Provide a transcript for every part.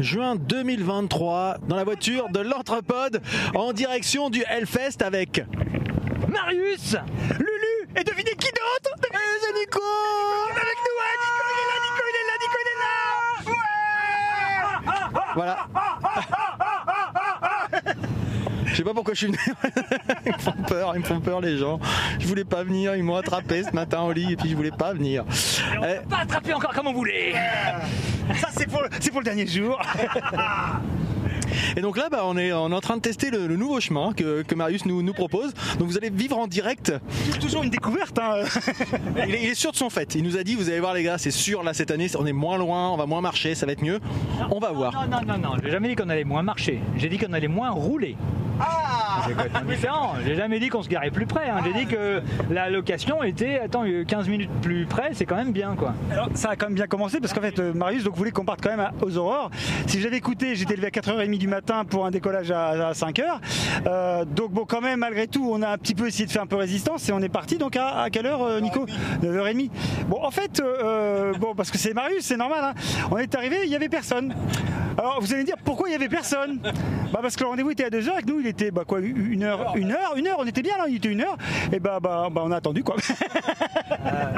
juin 2023 dans la voiture de l'Entrepode en direction du Hellfest avec Marius, Lulu et devinez qui d'autre? Devinez c'est Nico Avec nous, Nico il est là, Nico il est là, Nico il est là Voilà, sais pas pourquoi je suis venu. ils me font peur, ils me font peur les gens. Je voulais pas venir, ils m'ont attrapé ce matin au lit et puis je voulais pas venir. Eh, Pas attraper encore comme on voulait Ça, c'est pour, c'est pour le dernier jour Et donc là, bah, on, est, on est en train de tester le, le nouveau chemin que, que Marius nous, nous propose. Donc vous allez vivre en direct. C'est toujours une découverte, hein Il est, il est sûr de son fait. Il nous a dit, vous allez voir les gars, c'est sûr là cette année, on est moins loin, on va moins marcher, ça va être mieux. On va voir. Non, non, non, non, j'ai jamais dit qu'on allait moins marcher. J'ai dit qu'on allait moins rouler. Ah Différent. J'ai jamais dit qu'on se garait plus près. hein. J'ai dit que la location était, attends, euh, 15 minutes plus près, c'est quand même bien, quoi. Alors, ça a quand même bien commencé parce qu'en fait, euh, Marius donc, voulait qu'on parte quand même à- aux aurores. Si j'avais écouté, j'étais levé à 4h30 du matin pour un décollage à, 5h. Euh, donc, bon, quand même, malgré tout, on a un petit peu essayé de faire un peu résistance et on est parti. Donc, à, à quelle heure, euh, Nico? 9h30. Bon, en fait, euh, euh, bon, parce que c'est Marius, c'est normal. hein. On est arrivé, il n'y avait personne. Alors, vous allez me dire pourquoi il n'y avait personne? Bah, Parce que le rendez-vous était à 2h et que nous, il était bah, quoi, une heure, une heure, une heure, on était bien là, il était une heure. Et bah, bah, bah on a attendu quoi.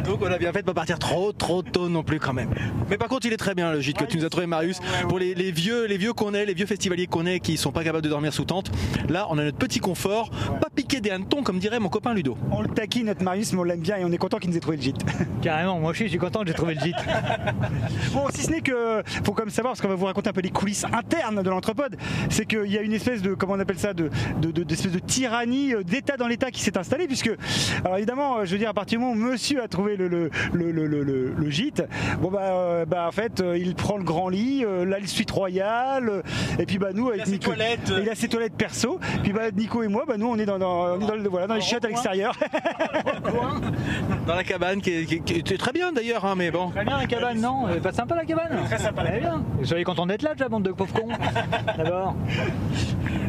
Donc on a bien fait de pas partir trop trop tôt non plus quand même. Mais par contre il est très bien le gîte que tu nous as trouvé Marius. Pour les, les vieux les vieux qu'on est, les vieux festivaliers qu'on est qui sont pas capables de dormir sous tente, là on a notre petit confort, pas piqué des hannetons comme dirait mon copain Ludo. On le taquine, notre Marius, mais on l'aime bien et on est content qu'il nous ait trouvé le gîte. Carrément, moi aussi, je suis content que j'ai trouvé le gîte. Bon, si ce n'est que, faut quand même savoir, parce qu'on va vous raconter un peu les coulisses internes de l'entrepode, c'est qu'il y a une espèce de, comment on appelle ça, de, de, de- d'espèce de tyrannie euh, d'État dans l'État qui s'est installée, puisque, alors évidemment, euh, je veux dire, à partir du moment où monsieur a trouvé le, le, le, le, le- le- le gîte, bon bah, euh, bah, en fait, il prend le grand lit, euh, là, le suite royale, et puis bah, nous, avec a ses Nico, toilettes, il a ses toilettes perso, puis bah, Nico et moi, bah, nous, on est dans, dans, on est dans, le- voilà, dans les chiottes à l'extérieur. Dans la cabane qui est, qui est- qui est très bien d'ailleurs hein, mais bon. Très bien la cabane, non Pas sympa la cabane Très sympa la bien. Soyez contents d'être là, déjà, bande de pauvres cons. D'abord.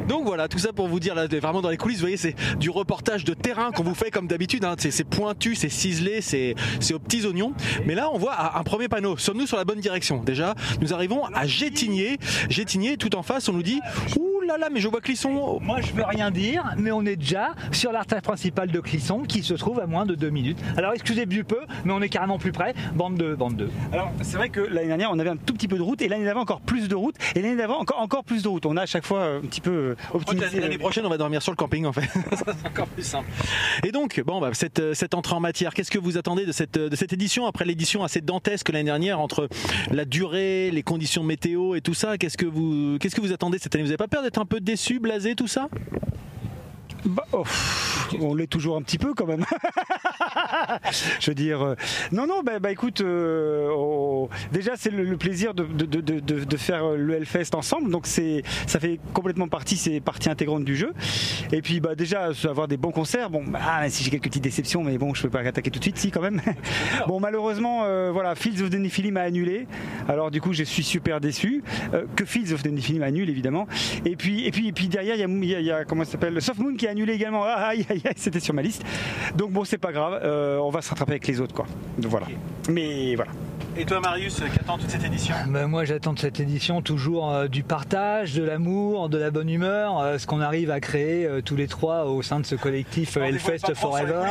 Donc voilà, tout ça pour vous dire là, vraiment dans les coulisses, vous voyez, c'est du reportage de terrain qu'on vous fait comme d'habitude. hein. C'est pointu, c'est ciselé, c'est aux petits oignons. Mais là, on voit un un premier panneau. Sommes-nous sur la bonne direction? Déjà, nous arrivons à Gétigné. Gétigné, tout en face, on nous dit Ouh là là, mais je vois Clisson. Moi, je veux rien dire, mais on est déjà sur l'artère principale de Clisson qui se trouve à moins de deux minutes. Alors, excusez du peu, mais on est carrément plus près. Bande de, bande de. Alors c'est vrai que l'année dernière on avait un tout petit peu de route et l'année d'avant encore plus de route et l'année d'avant encore, encore plus de route. On a à chaque fois euh, un petit peu euh, optimisé. L'année prochaine, on va dormir sur le camping en fait. Ça sera encore plus simple. Et donc, bon, bah, cette, euh, cette entrée en matière, qu'est-ce que vous attendez de cette, de cette édition après l'édition assez dantesque l'année dernière entre la durée, les conditions météo et tout ça Qu'est-ce que vous, qu'est-ce que vous attendez cette année? Vous n'avez pas peur d'être un peu déçu, blasé, tout ça? Bah, oh, on l'est toujours un petit peu quand même. Je veux dire, euh, non, non, bah, bah, écoute, euh, on- déjà c'est le, le plaisir de, de, de, de- de faire euh, le Hellfest ensemble, donc c'est, ça fait complètement partie, c'est partie intégrante du jeu. Et puis bah déjà avoir des bons concerts, bon, bah, ah, si j'ai quelques petites déceptions, mais bon, je peux pas attaquer tout de suite, si quand même. bon, malheureusement, euh, voilà, Fields of the Nephilim a annulé, alors du coup je suis super déçu. Que Fields of the Nephilim annule évidemment. Et puis, et puis, et puis derrière, il y a, y a- y a, comment ça s'appelle, Soft Moon qui a annulé également. Ah, aïe, aïe, aïe, c'était sur ma liste. Donc bon, c'est pas grave, euh, on va se rattraper avec les autres, quoi. Donc voilà. Mais voilà. Et toi, Marius, qu'attends toute cette édition? Ben, moi, j'attends de cette édition toujours euh, du partage, de l'amour, de la bonne humeur, euh, ce qu'on arrive à créer euh, tous les trois au sein de ce collectif euh, Hellfest Forever.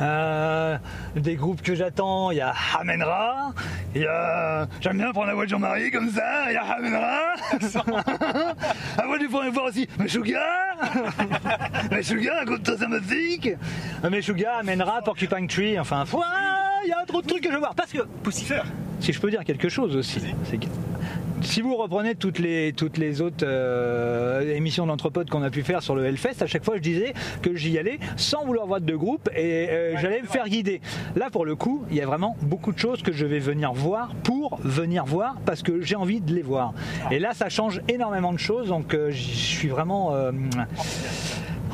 Euh, des groupes que j'attends, il y a Hamenra, il y a. J'aime bien prendre la voix de Jean-Marie comme ça, il y a Hamenra. Après, tu pourrais voir aussi Meshuga. Meshuga, raconte-toi sa musique. Meshuga, Hamenra, Porcupine Tree, enfin, ouah, il y a trop de trucs que je veux voir. Parce que Poussifère. si je peux dire quelque chose aussi, c'est que si vous reprenez toutes les, toutes les autres euh, émissions d'entrepode qu'on a pu faire sur le Hellfest, à chaque fois je disais que j'y allais sans vouloir voir de groupe et euh, j'allais me faire guider. Là pour le coup, il y a vraiment beaucoup de choses que je vais venir voir pour venir voir parce que j'ai envie de les voir. Et là ça change énormément de choses donc euh, je suis vraiment...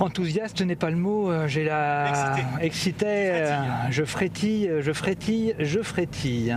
Enthousiaste n'est pas le mot, euh, j'ai la excité, euh, je frétille, je frétille, je frétille.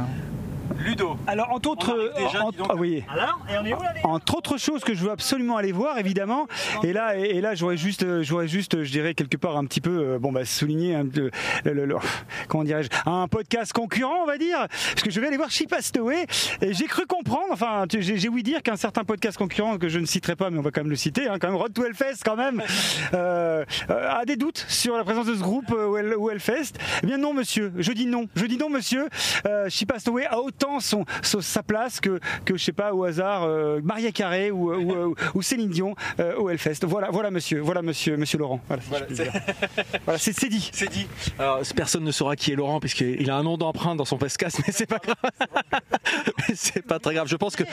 Hein. Ludo. Alors, entre autres, déjà, en- donc. ah oui. Alors, et on est où là Entre autres choses que je veux absolument aller voir, évidemment. Et là, et, et là, j'aurais juste, euh, j'aurais juste, euh, je dirais quelque part un petit peu, euh, bon, bah, souligner un, peu le, le- le- comment dirais-je, un podcast concurrent, on va dire, parce que je vais aller voir Shipastoway. Et j'ai cru comprendre, enfin, j'ai ouï dire qu'un certain podcast concurrent que je ne citerai pas, mais on va quand même le citer, hein, quand même, Road to Hellfest, quand même, euh, euh, a des doutes sur la présence de ce groupe euh, au Hellfest? Eh bien non, monsieur. Je dis non. Je dis non, monsieur. Euh, Shipastoway a autant son, son- sa place que, que je sais pas au hasard euh, Maria Carré ou, ou, ou- ou Céline Dion euh, au Hellfest. Voilà, voilà, monsieur. Voilà, monsieur, monsieur Laurent. Voilà, si Voilà. Voilà, c'est c'est dit. C'est dit. Alors, personne ne saura qui est Laurent puisqu'il a un nom d'emprunt dans son podcast, mais c'est pas grave. C'est pas très grave. Je pense que,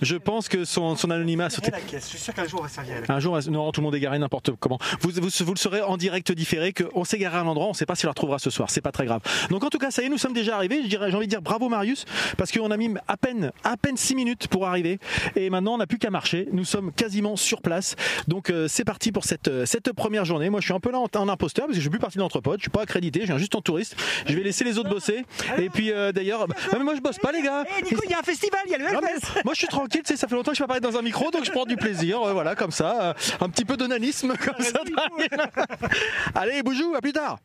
je pense que son, son anonymat a sauté. Je suis sûr qu'un jour on va servir. Un jour, non, tout le monde est garé n'importe comment. Vous, vous, vous le saurez en direct différé qu'on s'est garé à un endroit, on ne sait pas si on la retrouvera ce soir. C'est pas très grave. Donc en tout cas, ça y est, nous sommes déjà arrivés. Je dirais- J'ai envie de dire bravo Marius, parce qu'on a mis à peine, à peine 6 minutes pour arriver. Et maintenant, on n'a plus qu'à marcher. Nous sommes quasiment sur place. Donc euh, c'est parti pour cette, euh, cette première journée. Moi, je suis un peu là en, en imposteur, parce que je suis plus partie de l'entrepôt. Je suis pas accrédité, je viens juste en touriste. Je vais laisser les autres bosser. Et puis euh, d'ailleurs, bah, non, mais moi je bosse pas, les gars. Eh Nico, il y a un festival, il y a le Hellfest. moi je suis tranquille, tu sais, ça fait longtemps que je suis pas parlé dans un micro, donc je prends du plaisir, euh, voilà, comme ça, un petit peu d'onanisme, comme ça. tranquille. Allez, boujou, à plus tard.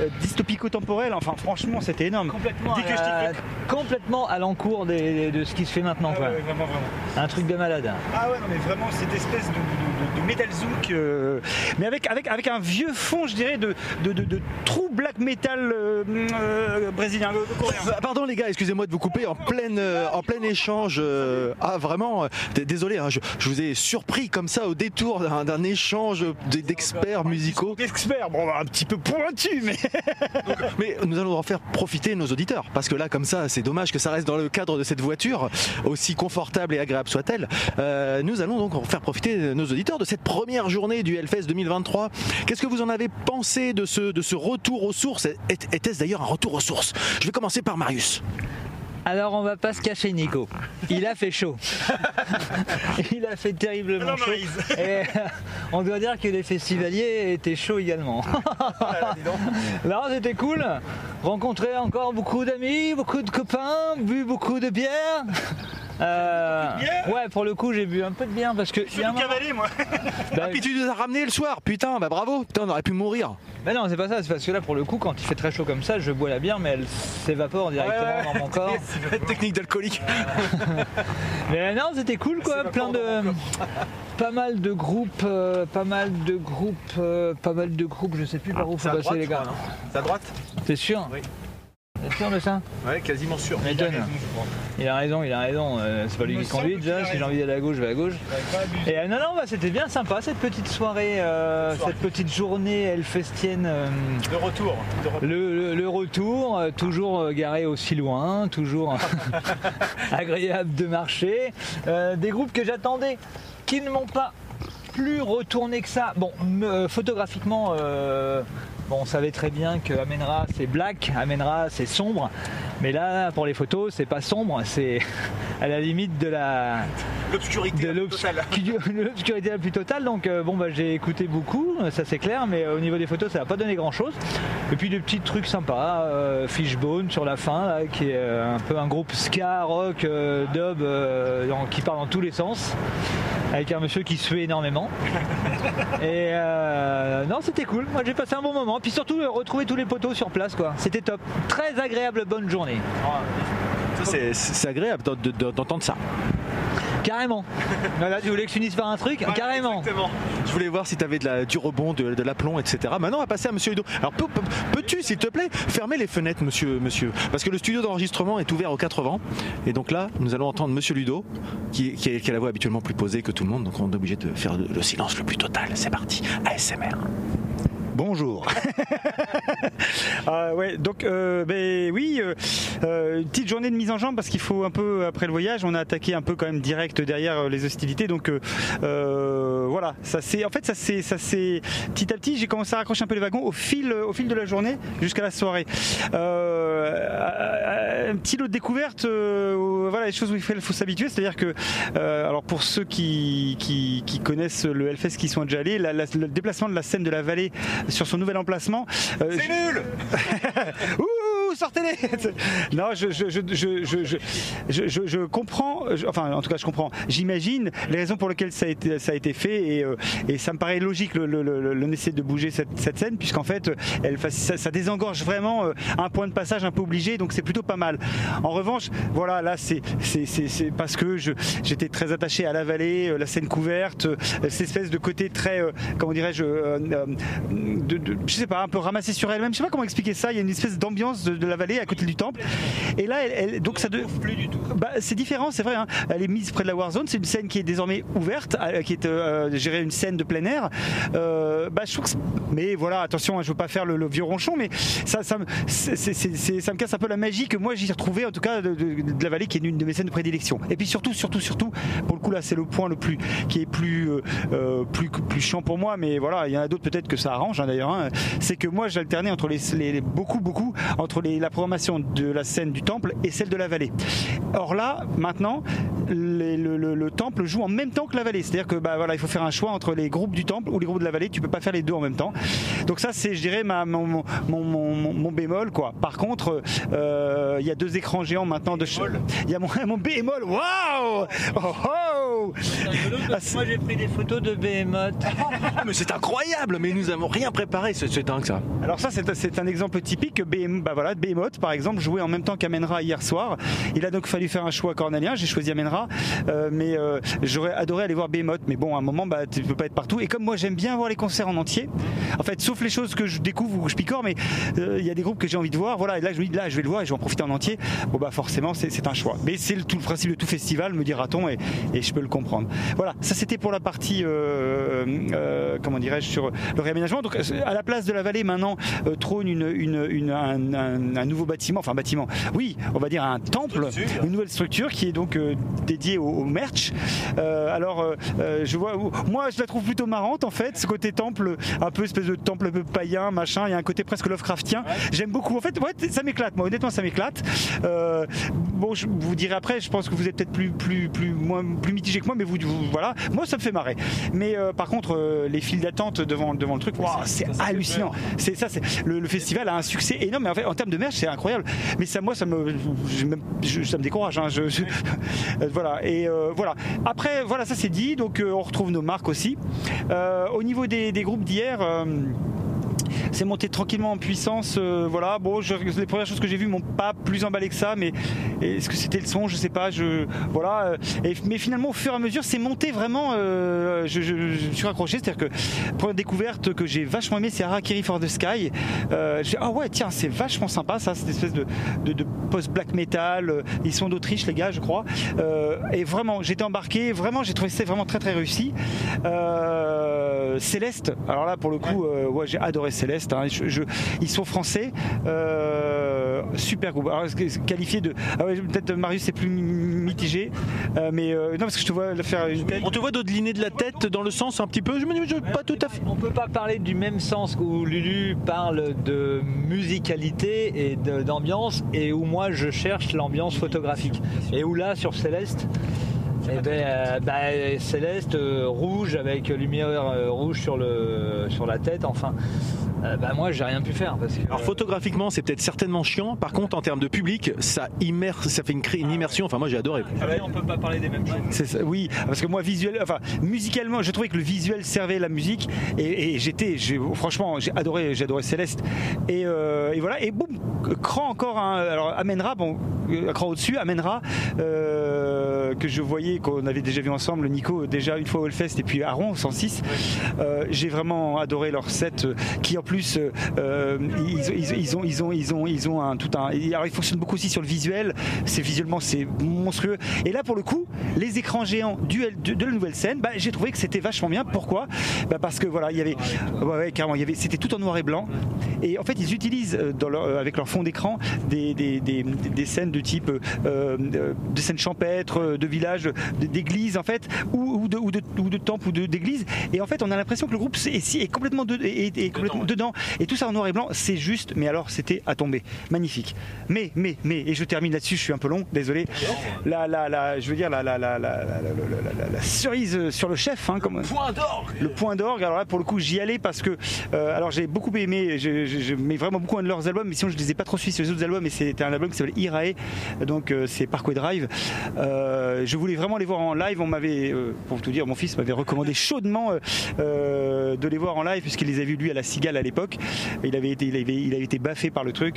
Euh, dystopico-temporel, enfin franchement c'était énorme. Complètement, Dis que je à, t'y complètement à l'encours des- de ce qui se fait maintenant. Ah quoi. ouais, vraiment, vraiment. Un truc de malade. Ah ouais, non, mais vraiment cette espèce de, de, de- de metal zouk, euh, mais avec, avec, avec un vieux fond, je dirais, de, de, de, de true black metal euh, euh, brésilien, euh, coréen. Pardon les gars, excusez-moi de vous couper en plein, euh, en plein échange. euh, ah vraiment, euh, désolé, hein, je, je vous ai surpris comme ça au détour d'un échange d'experts musicaux. Expert, bon, un petit peu pointu, mais nous allons en faire profiter nos auditeurs, parce que là, comme ça, c'est dommage que ça reste dans le cadre de cette voiture, aussi confortable et agréable soit-elle. Euh, nous allons donc en faire profiter nos auditeurs de cette première journée du Hellfest 2023. Qu'est-ce que vous en avez pensé de ce, de ce retour aux sources? Était-ce d'ailleurs un retour aux sources? Je vais commencer par Marius. Alors on va pas se cacher Nico. Il a fait chaud. Il a fait terriblement Non, chaud. Et euh, on doit dire que les festivaliers étaient chauds également. Non, c'était cool. Rencontré encore beaucoup d'amis, beaucoup de copains, bu beaucoup de bière. Euh, ouais, pour le coup, j'ai bu un peu de bière parce que. un moment- cavaler, moi. Bah, Puis tu nous as ramené le soir, putain, bah bravo, putain, on aurait pu mourir. bah non, c'est pas ça, c'est parce que là, pour le coup, quand il fait très chaud comme ça, je bois la bière, mais elle s'évapore directement dans mon corps. Technique d'alcoolique. Mais non, c'était cool quoi, plein de pas mal de groupes, euh, pas mal de groupes, euh, pas mal de groupes, je sais plus par où faut passer les gars. C'est à droite? T'es sûr? Oui. T'es sûr de ça Ouais, quasiment sûr. Mais donne. Il a raison, il a raison. euh, c'est pas lui Il qui conduit déjà. a Si j'ai raison. envie d'aller à gauche, je vais à gauche. Et euh, non, non, bah, c'était bien sympa cette petite soirée, euh, cette petite journée elfestienne. euh, De retour. le, le- le retour, toujours garé aussi loin, toujours agréable de marcher. Des groupes que j'attendais qui ne m'ont pas plus retourné que ça. Bon, photographiquement, bon, on savait très bien que Amenra c'est black, Amenra c'est sombre, mais là pour les photos c'est pas sombre, c'est à la limite de la L'obscurité l'obscurité la plus totale. Donc euh, bon bah j'ai écouté beaucoup, ça c'est clair, mais euh, au niveau des photos ça n'a pas donné grand chose. Et puis des petits trucs sympas, euh, Fishbone sur la fin, là, qui est un peu un groupe ska, rock, dub, dans- qui part dans tous les sens. Avec un monsieur qui suait énormément. Et non, c'était cool. Moi, j'ai passé un bon moment. Puis surtout, euh, retrouver tous les poteaux sur place, quoi. C'était top. Très agréable, bonne journée. C'est c'est agréable d'en- de- d'entendre ça. Carrément. Voilà, tu voulais que je finisse par un truc Carrément. Je voulais voir si tu avais de la, du rebond, de, de l'aplomb, etc. Maintenant, on va passer à Monsieur Ludo. Alors, peux- peux- peux-tu, s'il te plaît, fermer les fenêtres, monsieur, monsieur? Parce que le studio d'enregistrement est ouvert aux 80. Et donc là, nous allons entendre Monsieur Ludo, qui, qui, a- qui a la voix habituellement plus posée que tout le monde. Donc, on est obligé de faire le, le silence le plus total. C'est parti. ASMR. Bonjour. Ah ouais, donc euh, ben oui, euh, euh, une petite journée de mise en jambe parce qu'il faut un peu après le voyage, on a attaqué un peu quand même direct derrière euh, les hostilités, donc euh, euh, voilà, ça c'est en fait ça c'est ça c'est petit à petit j'ai commencé à raccrocher un peu les wagons au fil au fil de la journée jusqu'à la soirée. Un petit lot de découverte. euh, voilà, les choses où il faut, s'habituer. C'est-à-dire que, euh, alors pour ceux qui, qui, qui connaissent le Hellfest, qui sont déjà allés, la- la- le déplacement de la scène de la vallée sur son nouvel emplacement. C'est nul Ouh, sortez-les Non, je, je, je, je, comprends, enfin en tout cas je comprends, j'imagine les raisons pour lesquelles ça a été, ça a été fait et, euh, et ça me paraît logique le, le, de bouger cette, cette scène puisqu'en fait elle, fa- ça, ça désengorge vraiment euh, un point de passage un peu obligé donc c'est plutôt pas mal. En revanche, voilà, là c'est parce que j'étais très attaché à la vallée, euh, la scène couverte, euh, cette espèce de côté très, euh, comment dirais-je, euh, euh, je sais pas, un peu ramassé sur elle-même. Je sais pas comment expliquer ça. Il y a une espèce d'ambiance de la vallée à côté du temple. Et là, elle, elle- donc ça de, bah, c'est différent, c'est vrai. hein. Elle est mise près de la Warzone. C'est une scène qui est désormais ouverte, euh, qui est euh, gérée une scène de plein air. Euh, bah, je trouve que mais voilà, attention, hein, je veux pas faire le, vieux ronchon, mais ça, me, casse un peu la magie que moi j'ai retrouvé, en tout cas, de, la vallée, qui est une de mes scènes de prédilection. Et puis surtout, surtout, surtout, pour le coup là, c'est le point le plus, qui est plus, euh, euh, plus, plus chiant pour moi, mais voilà, il y en a d'autres peut-être que ça arrange hein, d'ailleurs. C'est que moi, j'alternais entre les- beaucoup, beaucoup entre les, la programmation de la scène du temple et celle de la vallée. Or là, maintenant, les- le, le- le temple joue en même temps que la vallée. C'est-à-dire que bah, voilà, il faut faire un choix entre les groupes du temple ou les groupes de la vallée. Tu peux pas faire les deux en même temps. Donc ça, c'est, je dirais, ma, mon, mon, mon, mon- mon bémol. Quoi. Par contre, euh, il y a deux écrans géants maintenant de ch- Il y a mon, mon bémol. Waouh Oh, oh Ah, Moi j'ai pris des photos de Behemoth. Ah, mais c'est incroyable, mais nous avons rien préparé, c'est dingue ça. Alors ça, c'est un exemple typique. BM, bah voilà, Behemoth, par exemple, jouait en même temps qu'Amenra hier soir. Il a donc fallu faire un choix cornélien. J'ai choisi Amenra, euh, mais euh, j'aurais adoré aller voir Behemoth. Mais bon, à un moment, bah, tu peux pas être partout. Et comme moi, j'aime bien voir les concerts en entier. En fait, sauf les choses que je découvre ou que je picore, mais euh, il y a des groupes que j'ai envie de voir. Voilà, et là, je me dis, là, je vais le voir et je vais en profiter en entier. Bon, bah forcément, c'est un choix. Mais c'est le, principe de tout festival, me dira-t-on, et, je peux le comprendre. Voilà, ça c'était pour la partie, comment dirais-je, sur le réaménagement. Donc, à la place de la vallée, maintenant, trône une, une- une- un, un- un nouveau bâtiment, enfin bâtiment, oui, on va dire un temple, une nouvelle structure qui est donc euh, dédiée au, au merch. Euh, alors, euh, je vois, moi, je la trouve plutôt marrante en fait, ce côté temple, un peu espèce de temple un peu païen, machin. Il y a un côté presque Lovecraftien. J'aime beaucoup. En fait, ouais, ça m'éclate. Moi, honnêtement, ça m'éclate. Euh, bon, je vous dirai après. Je pense que vous êtes peut-être plus, plus, plus, moins, plus mitigé que moi, mais vous, vous- voilà. Moi, ça me fait marrer. Mais euh, par contre, euh, les files d'attente devant, devant le truc, waouh, c'est hallucinant. C'est ça, c'est le, le festival a un succès énorme. Mais en fait, en termes de merch, c'est incroyable. Mais ça, moi, ça me, ça me décourage. hein. Voilà. Et euh, voilà. Après, voilà, ça c'est dit. Donc, euh, on retrouve nos marques aussi. Euh, au niveau des groupes d'hier. C'est monté tranquillement en puissance. euh, voilà, bon, je- les premières choses que j'ai vues m'ont pas plus emballé que ça, mais est-ce que c'était le son Je sais pas. Je voilà. euh, et- mais finalement, au fur et à mesure, c'est monté vraiment. euh, je, je- je me suis raccroché, c'est-à-dire que première découverte que j'ai vachement aimé, c'est Harakiri for the Sky. J'ai ah ouais, tiens, c'est vachement sympa, ça, cette espèce de, de, de post-black metal. Ils sont d'Autriche, les gars, je crois. Et vraiment, j'étais embarqué. Vraiment, j'ai trouvé ça vraiment très très réussi. Céleste. Alors là, pour le coup, ouais, j'ai adoré Céleste. hein. Je- je- ils sont français. Euh, super groupe. Alors, qualifié de. Ah ouais, peut-être Marius c'est plus mitigé, Euh, mais euh, non parce que je te vois le faire une tête. On te voit dodeliner de la tête dans le sens un petit peu, je me dis, je- pas tout à fait. On peut pas parler du même sens où Lulu parle de musicalité et d'ambiance et où moi je cherche l'ambiance photographique. Et où là sur Céleste, eh ben, euh, bah, Céleste euh, rouge avec lumière euh, rouge sur, le, sur la tête, enfin. bah, moi j'ai rien pu faire parce que Alors photographiquement, c'est peut-être certainement chiant. Par contre, en termes de public, ça immerse, ça fait une, une immersion. Enfin, moi, j'ai adoré. on peut pas parler des mêmes choses. Oui, parce que moi visuel, enfin musicalement, je trouvais que le visuel servait la musique et, et j'étais, franchement, j'ai adoré, j'ai adoré Céleste et, euh, et voilà et boum, cran encore un, alors amènera, bon, un cran au-dessus, amènera euh, que je voyais qu'on avait déjà vu ensemble, Nico déjà une fois au Hellfest et puis à au 106. Euh, j'ai vraiment adoré leur set euh, qui en plus ils, ont un tout un alors ils fonctionnent beaucoup aussi sur le visuel. C'est visuellement c'est monstrueux. Et là pour le coup les écrans géants de, la nouvelle scène bah, j'ai trouvé que c'était vachement bien. Pourquoi? Bah, parce que voilà il y avait ouais, carrément c'était tout en noir et blanc. Et en fait ils utilisent euh, avec leur fond d'écran des, des, des, des scènes de type euh, des scènes champêtres de villages d- d'églises en fait ou, ou de, ou de, ou de temples ou d'églises et en fait on a l'impression que le groupe est, est complètement de, est, est complètement dedans et tout ça en noir et blanc, c'est juste, mais alors c'était à tomber. Magnifique. Mais, mais, mais, et je termine là-dessus, je suis un peu long, désolé. La, la, la, je veux dire, la, cerise sur le chef, hein, comme Point d'orgue le point d'orgue. Alors là, pour le coup, j'y allais parce que, euh, alors j'ai beaucoup aimé, je, je, je mets vraiment beaucoup un de leurs albums, mais sinon je les ai pas trop suivis sur les autres albums. Mais c'était un album qui s'appelle Irae, donc euh, c'est Parkway Drive. Euh, je voulais vraiment les voir en live. On m'avait, euh, pour tout dire, mon fils m'avait recommandé chaudement euh, euh, de les voir en live puisqu'il les a vus lui à la Cigale à l'époque. Il avait été, il avait, il avait été baffé par le truc.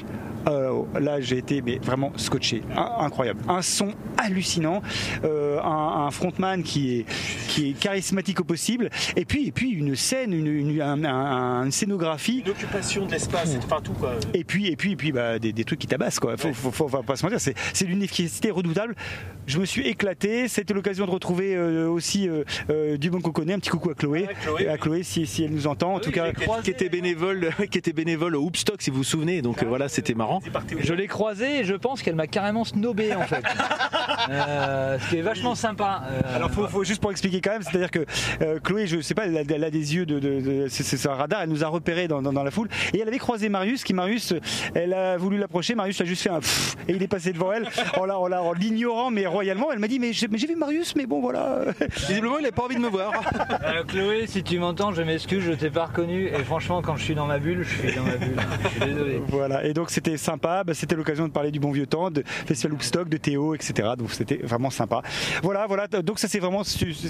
Là, j'ai été mais vraiment scotché, Un- incroyable. Un son hallucinant, un, un frontman qui est, qui est charismatique au possible, et puis, et puis une scène, une, une- un- un- une scénographie. Une occupation de l'espace, enfin tout quoi. Et puis, et puis, et puis bah, des, des trucs qui tabassent quoi. Faut, faut, faut- faut pas se mentir, c'est, c'est d'une efficacité redoutable. Je me suis éclaté. C'était l'occasion de retrouver euh, aussi euh, euh, du bon qu'on connaît. Un petit coucou à Chloé, à Chloé si, si elle nous entend. En tout cas, qui était bénévole, qui était bénévole au Hoopstock si vous vous souvenez. Donc euh, voilà, c'était marrant. Je l'ai croisée et je pense qu'elle m'a carrément snobé en fait. Euh, ce qui est vachement sympa. Euh, Alors faut, faut juste pour expliquer quand même, c'est-à-dire que euh, Chloé, je sais pas, elle a, elle a des yeux de, de, de- c'est un radar, elle nous a repérés dans, dans- dans la foule et elle avait croisé Marius, qui Marius, elle a voulu l'approcher, Marius a juste fait un pfff et il est passé devant elle en l'ignorant mais royalement. Elle m'a dit mais j'ai mais j'ai vu Marius, mais bon voilà. Visiblement, il n'a pas envie de me voir. euh, Chloé, si tu m'entends, je m'excuse, je t'ai pas reconnu. Et franchement, quand je suis dans ma bulle, je suis dans ma bulle. Je suis désolé. Voilà, et donc c'était sympa, Bah, c'était l'occasion de parler du bon vieux temps, de Festival Woodstock, de Théo, etc. Donc c'était vraiment sympa. Voilà, voilà, donc ça c'est vraiment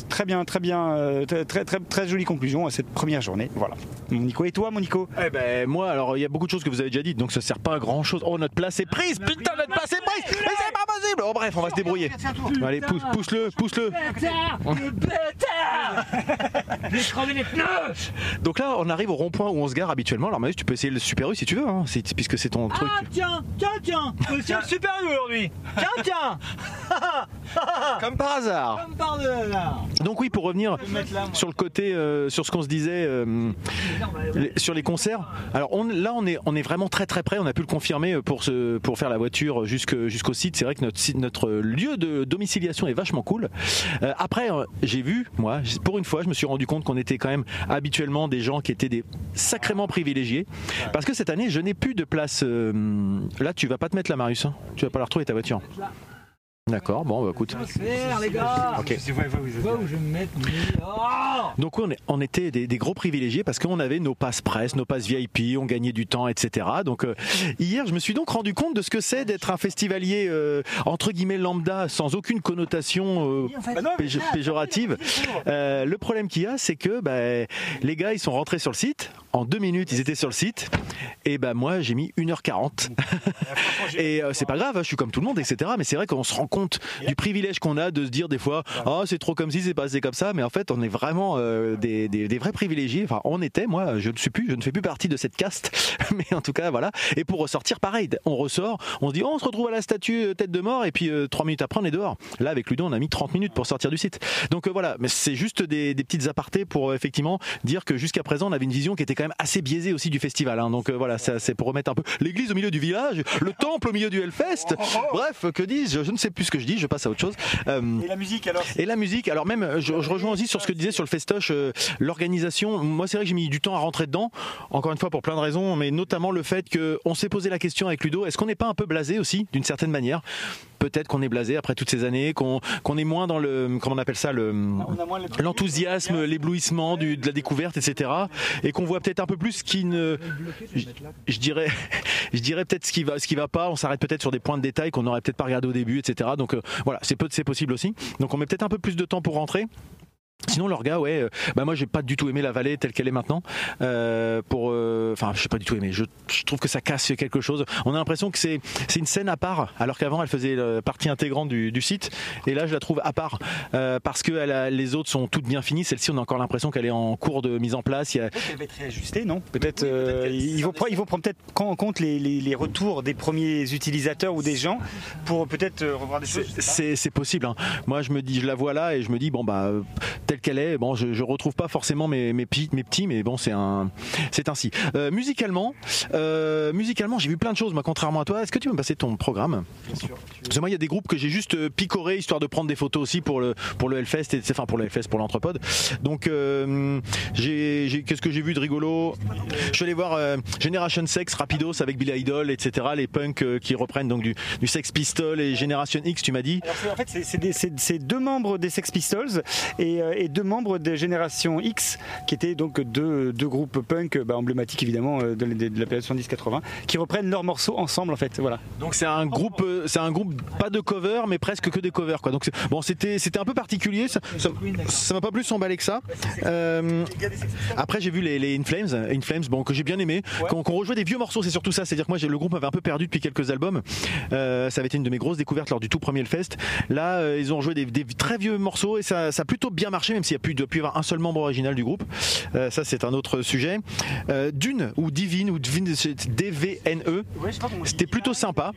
très bien, très bien, euh, très, très, très, très jolie conclusion à cette première journée. Voilà. Mon Nico, et toi mon Nico? Eh ben moi alors il y a beaucoup de choses que vous avez déjà dites donc ça sert pas à grand chose. Oh notre place est prise Putain notre place est prise Mais c'est pas possible Oh bref on va se débrouiller. Allez pousse, pousse-le, pousse-le les pneus Donc là on arrive au rond-point où on se gare habituellement. Alors Marius tu peux essayer le Super U si tu veux hein, c'est- puisque c'est ton truc. Ah tiens, tiens, tiens C'est le super U aujourd'hui Tiens, tiens Comme par hasard Comme par hasard Donc oui pour revenir mettre là, moi. sur le côté euh, sur ce qu'on se disait euh, les- sur les concerts. Alors on, là, on est, on est vraiment très très près. On a pu le confirmer euh, pour, se, pour faire la voiture jusque- jusqu'au site. C'est vrai que notre, site- notre lieu de domiciliation est vachement cool. Euh, après, euh, j'ai vu, moi, pour une fois, je me suis rendu compte qu'on était quand même habituellement des gens qui étaient des sacrément privilégiés. Parce que cette année, je n'ai plus de place. euh, là, tu vas pas te mettre là, Marius. hein. tu vas pas la retrouver ta voiture. D'accord, bon, bah, écoute. Faire les gars Ok. Je sais pas où je vais me mettre mais- Oh Donc on, est- on était des, des gros privilégiés parce qu'on avait nos passes presse, nos passes VIP, on gagnait du temps, etc. Donc euh, hier, je me suis donc rendu compte de ce que c'est d'être un festivalier euh, entre guillemets lambda, sans aucune connotation euh, péj- péjorative. Euh, le problème qu'il y a, c'est que bah, les gars, ils sont rentrés sur le site. En deux minutes, ils étaient sur le site. Et ben moi, j'ai mis 1h40. Et euh, c'est pas grave, hein, je suis comme tout le monde, etc. Mais c'est vrai qu'on se rend compte du privilège qu'on a de se dire des fois, ah c'est trop comme si c'est passé comme ça. Mais en fait, on est vraiment euh, des, des- des vrais privilégiés. Enfin, on était, moi, je ne suis plus, je ne fais plus partie de cette caste. Mais en tout cas, voilà. Et pour ressortir, pareil, on ressort, on se dit, oh, on se retrouve à la statue euh, tête de mort, et puis euh, trois minutes après, on est dehors. Là, avec Ludo, on a mis 30 minutes pour sortir du site. Donc voilà, mais c'est juste des, des petites apartés pour effectivement dire que jusqu'à présent, on avait une vision qui était quand même assez biaisée aussi du festival. hein. Donc euh, voilà, c'est pour remettre un peu l'église au milieu du village, le temple au milieu du Hellfest. Bref, que dis-je Je ne sais plus ce que je dis, je passe à autre chose. Euh, Et la musique alors et la musique, alors même, euh, je, je rejoins aussi sur ce que tu disais sur le festoche, euh, l'organisation. Moi, c'est vrai que j'ai mis du temps à rentrer dedans, encore une fois pour plein de raisons, mais notamment le fait qu'on s'est posé la question avec Ludo, est-ce qu'on n'est pas un peu blasé aussi, d'une certaine manière? Peut-être qu'on est blasé après toutes ces années, qu'on est moins dans le, comment on appelle ça, le- l'enthousiasme, l'éblouissement de la découverte, etc. Et qu'on voit peut-être un peu plus ce qui ne, je, je dirais, je dirais peut-être ce qui va, ce qui va pas. On s'arrête peut-être sur des points de détail qu'on n'aurait peut-être pas regardé au début, etc. Donc euh, voilà, c'est possible aussi. Donc on met peut-être un peu plus de temps pour rentrer. Sinon, leur gars, ouais, euh, bah moi j'ai pas du tout aimé la vallée telle qu'elle est maintenant. Euh, pour, euh, enfin, je sais pas du tout aimé. Je, je trouve que ça casse quelque chose. On a l'impression que c'est c'est une scène à part, alors qu'avant elle faisait euh, partie intégrante du, du site. Et là, je la trouve à part euh, parce que elle a- les autres sont toutes bien finies. Celle-ci, on a encore l'impression qu'elle est en cours de mise en place. Il y a, Elle va être réajustée, non? Peut-être euh, ils vont prendre- ils vont prendre peut-être en compte les, les- les retours des premiers utilisateurs ou des gens pour peut-être euh, revoir des choses. C'est c'est possible. hein. Moi, je me dis, je la vois là et je me dis, bon bah, euh, telle qu'elle est. Bon, je, je retrouve pas forcément mes, mes, petits, mes petits, mais bon, c'est un, c'est ainsi. Euh, musicalement, euh, musicalement, j'ai vu plein de choses. Moi, contrairement à toi, est-ce que tu peux me passer ton programme? Parce que moi, il y a des groupes que j'ai juste euh, picoré histoire de prendre des photos aussi pour le pour le Hellfest, et, enfin pour le Hellfest, pour l'Entrepode. Donc, euh, j'ai, qu'est-ce que j'ai vu de rigolo? Je suis allé voir Generation Sex, Rapidos avec Billy Idol, etc. Les punks qui reprennent donc du, du Sex Pistol et Generation X, tu m'as dit. Alors, en fait, c'est- deux membres des Sex Pistols et, et deux membres des Génération X, qui étaient donc deux, deux groupes punk bah, emblématiques évidemment euh, de, de- de la période 70-80, qui reprennent leurs morceaux ensemble en fait. Voilà. Donc c'est un groupe, euh, c'est un groupe pas de cover, mais presque que des covers quoi. Donc bon, c'était c'était un peu particulier. Ça ça- m'a pas plus emballé que ça. Euh, après j'ai vu les, les In Flames, In Flames, bon que j'ai bien aimé, qu'on qu'on rejouait des vieux morceaux, c'est surtout ça. C'est-à-dire que moi le groupe m'avait un peu perdu depuis quelques albums. Euh, ça avait été une de mes grosses découvertes lors du tout premier Hellfest. Là euh, ils ont joué des, des très vieux morceaux et ça, ça a plutôt bien marché, même s'il y a plus doit plus y avoir un seul membre original du groupe. Euh, ça c'est un autre sujet. Euh, Dune ou Divine ou Divine, D-V-N-E. C'était plutôt sympa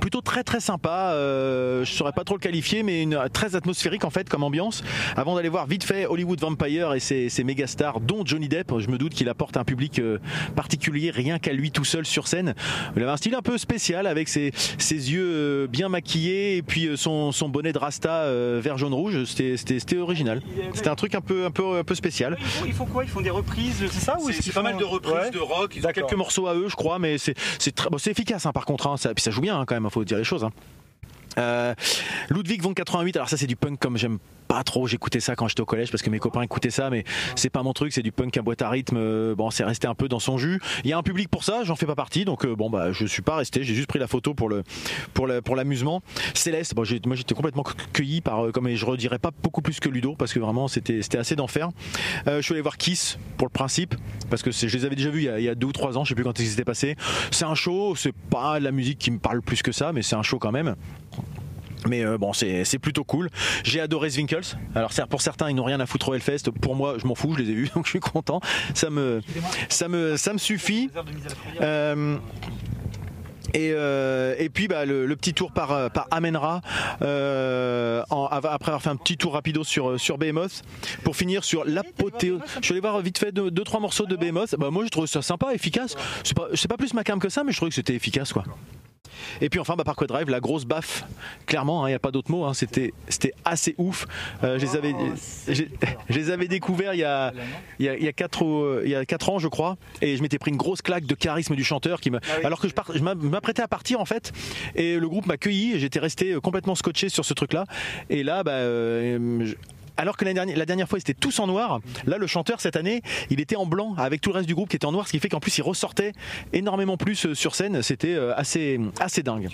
plutôt très très sympa. Euh, je saurais pas trop le qualifier, mais une, très atmosphérique en fait comme ambiance. Avant d'aller voir vite fait Hollywood Vampire et ses, ses méga stars, dont Johnny Depp, je me doute qu'il apporte un public euh, particulier rien qu'à lui tout seul sur scène. Il avait un style un peu spécial avec ses, ses yeux bien maquillés et puis son, son bonnet de rasta vert jaune rouge. C'était c'était- c'était un truc un peu un peu un peu spécial. Ils font quoi? Ils font des reprises, c'est ça C'est c'est pas mal de reprises de rock? Ils ont D'accord. quelques morceaux à eux, je crois, mais c'est c'est très bon, c'est efficace hein, par contre. hein. Ça, puis ça joue bien hein, quand même. Faut dire les choses. hein. Euh, Ludwig von 88, alors ça c'est du punk comme j'aime pas trop, j'écoutais ça quand j'étais au collège parce que mes copains écoutaient ça mais c'est pas mon truc, c'est du punk à boîte à rythme, euh, bon c'est resté un peu dans son jus. Il y a un public pour ça, j'en fais pas partie donc euh, bon bah je suis pas resté, j'ai juste pris la photo pour le pour le- pour l'amusement. Céleste, bon, moi j'étais complètement cueilli par comme je redirais pas beaucoup plus que Ludo parce que vraiment c'était c'était assez d'enfer. Je suis allé voir Kiss pour le principe parce que je les avais déjà vus il y a, il y a deux ou trois ans, je sais plus quand ils s'étaient passés. C'est un show, c'est pas la musique qui me parle plus que ça mais c'est un show quand même. Mais euh, bon, c'est plutôt cool. J'ai adoré Zwinkels. Alors pour certains, ils n'ont rien à foutre au Hellfest. Pour moi, je m'en fous, je les ai vus, donc je suis content. Ça me, ça me, ça me suffit. Euh, et, euh, et puis bah, le, petit tour par, Amenra après avoir fait un petit tour rapido sur, sur Behemoth pour finir sur l'apothéose. Je suis allé voir vite fait deux, deux trois morceaux de Behemoth. Bah, moi je trouve ça sympa, efficace. C'est pas, pas plus ma cam que ça, mais je trouvais que c'était efficace quoi. Et puis enfin, bah, Parkway Drive, la grosse baffe, clairement, il n'y a pas d'autre mot, hein, c'était, c'était assez ouf. Euh, je, les avais, j'ai- je les avais découverts il y a, il y a, il y a quatre, il y a quatre ans, je crois, et je m'étais pris une grosse claque de charisme du chanteur, qui me, alors que je, part- je m'a- m'apprêtais à partir en fait, et le groupe m'a cueilli, et j'étais resté euh, complètement scotché sur ce truc-là. Et là, bah, euh, je- alors que la dernière, la dernière fois, ils étaient tous en noir. Là, le chanteur, cette année, il était en blanc avec tout le reste du groupe qui était en noir, ce qui fait qu'en plus, il ressortait énormément plus euh, sur scène. C'était euh, assez, assez dingue.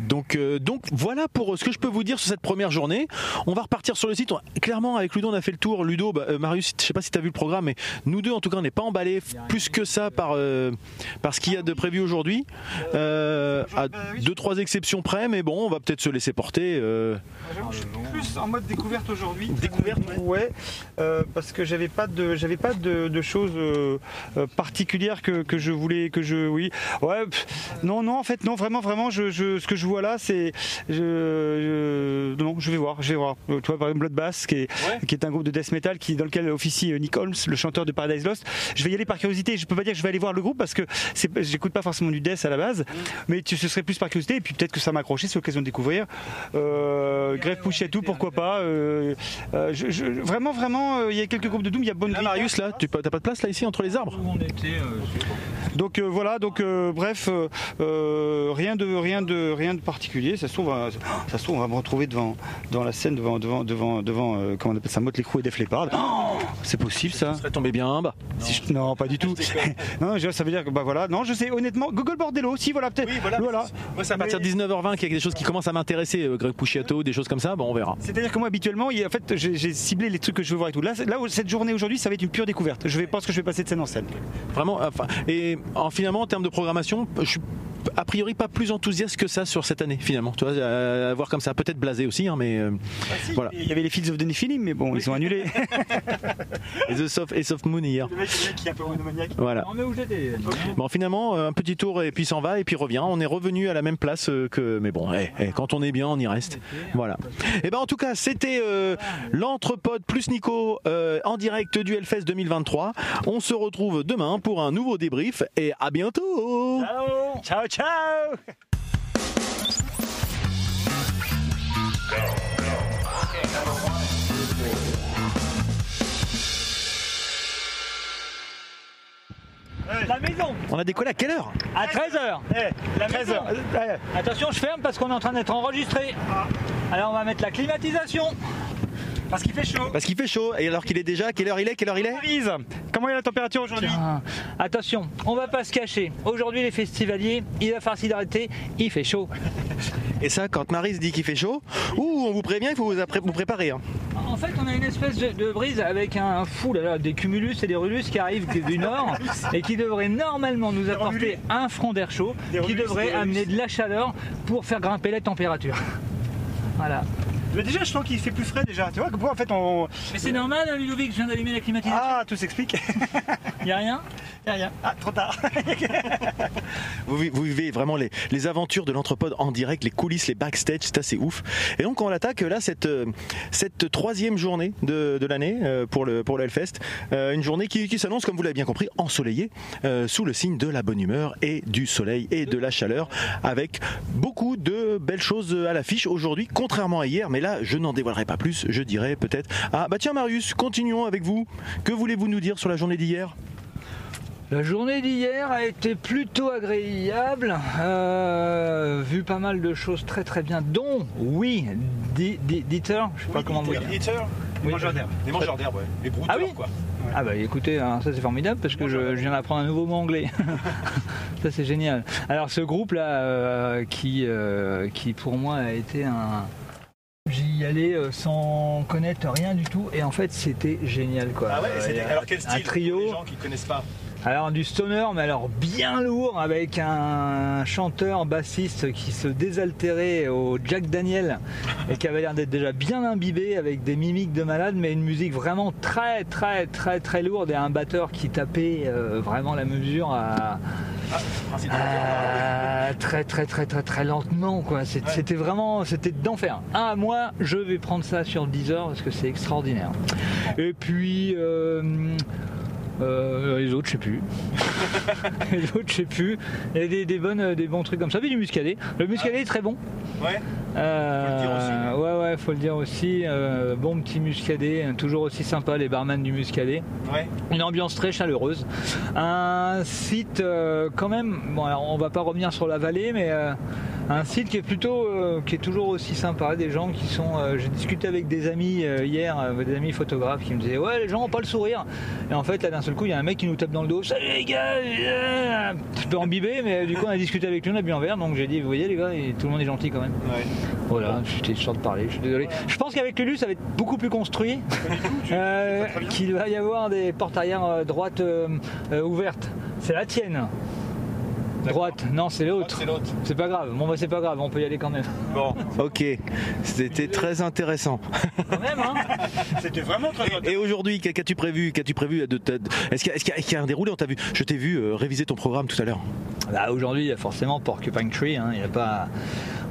Donc, euh, donc voilà pour ce que je peux vous dire sur cette première journée. On va repartir sur le site. Clairement, avec Ludo, on a fait le tour. Ludo, bah, euh, Marius, je sais pas si tu as vu le programme, mais nous deux, en tout cas, on n'est pas emballés plus que ça par, euh, par ce qu'il y a de prévu aujourd'hui. À deux, trois exceptions près, mais bon, on va peut-être se laisser porter. plus en mode découverte aujourd'hui. Ouais. euh, parce que j'avais pas de, j'avais pas de, de choses euh, euh, particulières que, que je voulais, que je, oui, ouais. pff, non, non, en fait, non, vraiment, vraiment, je, je- ce que je vois là, c'est, je, je- non, je vais voir, je vais voir. Tu vois, par exemple, Bloodbath, qui est, qui est un groupe de death metal qui, dans lequel officie Nick Holmes, le chanteur de Paradise Lost. Je vais y aller par curiosité. Je peux pas dire que je vais aller voir le groupe parce que c'est, j'écoute pas forcément du death à la base, mais tu- ce serait plus par curiosité. Et puis peut-être que ça m'a accroché, c'est l'occasion de découvrir. Euh, Grève tout, pourquoi pas. euh, euh, je- je- vraiment, vraiment, euh, il y a quelques groupes de Doom. Il y a Bonne Là. Marius, là, tu n'as pas de place là ici entre les arbres Où on était, euh, Donc euh, voilà, donc euh, bref, euh, rien de rien de rien de particulier. Ça se trouve, euh, ça se trouve, on va me retrouver devant dans la scène devant devant devant devant comment on appelle ça, Motley Crue et Def Leppard. Oh, c'est possible ça serait tombé bien bas. Si je- Non, pas du tout. non, ça veut dire que bah voilà. Non, je sais honnêtement. Google Bordello, si voilà peut-être. voilà. Moi, c'est à partir de 19h20 qu'il y a des choses qui commencent à m'intéresser, Greg Puciato, des choses comme ça, bon, on verra. C'est-à-dire que moi habituellement, en fait, j'ai ciblé les trucs que je veux voir et tout. Là, cette journée aujourd'hui, ça va être une pure découverte. Je vais pense que je vais passer de scène en scène. Vraiment, enfin, et en, finalement, en termes de programmation, je suis a priori pas plus enthousiaste que ça sur cette année finalement. Tu vois, à, à voir comme ça, peut-être blasé aussi, hein, mais euh, voilà. Il y avait les Fields of the Nephilim, mais bon, ils ont annulé. Et The Soft, et Soft Moon hier. le mec qui est un peu monomaniaque. Voilà. Où j'étais Bon, finalement, euh, un petit tour et puis s'en va et puis revient. On est revenu à la même place euh, que. Mais bon, eh, eh, quand on est bien, on y reste. Voilà. Et ben en tout cas, c'était euh, l'Entrepode plus Nico euh, en direct du Hellfest 2023. On se retrouve demain pour un nouveau débrief et à bientôt. Ciao, ciao La maison, On a décollé à quelle heure? À 13h. La 13 maison. Attention, je ferme parce qu'on est en train d'être enregistré. Alors, on va mettre la climatisation. Parce qu'il fait chaud. Parce qu'il fait chaud. Et alors qu'il est déjà, quelle heure il est Quelle heure il est comment est la température aujourd'hui? Attention, on va pas se cacher. Aujourd'hui, les festivaliers, il va falloir s'y arrêter. Il fait chaud. Et ça, quand Marie se dit qu'il fait chaud, ouh, on vous prévient, il faut vous, vous préparer. hein. En fait, on a une espèce de, de brise avec un fou là, là, des cumulus et des rulus qui arrivent du nord et qui devrait normalement nous apporter un front d'air chaud Des qui rulus, devrait amener de la chaleur pour faire grimper la température. Voilà. Mais déjà, je sens qu'il fait plus frais déjà. Tu vois, que en fait, on. Mais c'est normal, hein, Ludovic, je viens d'allumer la climatisation. Ah, tout s'explique. Y a rien? Ah, trop tard. Vous, vi- vous vivez vraiment les, aventures de l'entrepode en direct, les coulisses, les backstage, c'est assez ouf. Et donc on attaque là cette, euh, cette troisième journée de, l'année euh, pour le, pour le Hellfest. Euh, une journée qui, s'annonce, comme vous l'avez bien compris, ensoleillée, sous le signe de la bonne humeur et du soleil et de la chaleur, avec beaucoup de belles choses à l'affiche aujourd'hui, contrairement à hier. Mais là, je n'en dévoilerai pas plus. Je dirais peut-être. Ah bah tiens Marius, continuons avec vous. Que voulez-vous nous dire sur la journée d'hier? La journée d'hier a été plutôt agréable, euh, vu pas mal de choses très très bien, dont, oui, Di- Di- Dieter, je sais pas comment vous dire. Les mangeurs d'herbe. Les mangeurs d'herbe, ouais. Les brouteurs, Ah oui quoi. Ah bah écoutez, alors ça c'est formidable parce que je, je viens d'apprendre un nouveau mot anglais. ça c'est génial. Alors ce groupe là qui, euh, qui pour moi a été un... J'y allais euh, sans connaître rien du tout et en fait c'était génial quoi. Ah ouais, Euh, alors quel un style trio. pour les gens qui connaissent pas? Alors du stoner, mais alors bien lourd, avec un chanteur bassiste qui se désaltérait au Jack Daniel et qui avait l'air d'être déjà bien imbibé, avec des mimiques de malade, mais une musique vraiment très très très très lourde et un batteur qui tapait euh, vraiment la mesure à, très très très très très lentement quoi. C'était vraiment c'était d'enfer. Ah moi je vais prendre ça sur 10 heures parce que c'est extraordinaire. Et puis euh, euh, les autres, je sais plus. les autres, je sais plus. Il y a des, des bonnes, des bons trucs comme ça. Mais du muscadet. Le muscadet est très bon. Ouais. Euh, Faut le dire aussi. Ouais, ouais, faut le dire aussi. Euh, bon petit muscadet, hein, toujours aussi sympa les barman du muscadet. Ouais. Une ambiance très chaleureuse. Un site euh, quand même. Bon, alors on va pas revenir sur la vallée, mais un site qui est plutôt, euh, qui est toujours aussi sympa. Des gens qui sont. euh, J'ai discuté avec des amis euh, hier, des amis photographes, qui me disaient ouais, les gens ont pas le sourire. Et en fait, là d'un seul coup, il y a un mec qui nous tape dans le dos. Salut les gars. Je peux embibé, mais du coup, on a discuté avec lui, on a bu un verre. Donc j'ai dit, vous voyez les gars, et tout le monde est gentil quand même. Ouais. Voilà, j'étais sûr de parler, je suis désolé. Je pense qu'avec Lulu, ça va être beaucoup plus construit. Qu'il va y avoir des portes arrière droites ouvertes. C'est la tienne. Droite, non, c'est l'autre. C'est l'autre. C'est pas grave, bon, bah, c'est pas grave, on peut y aller quand même. Bon, ok. C'était très intéressant. Quand même, hein C'était vraiment très bien. Et aujourd'hui, qu'a- qu'as-tu prévu Qu'as-tu prévu Est-ce qu'il y, y a- un déroulé? On t'a vu Je t'ai vu euh, réviser ton programme tout à l'heure. Bah, Aujourd'hui, il y a forcément Porcupine Tree. hein, il y a pas...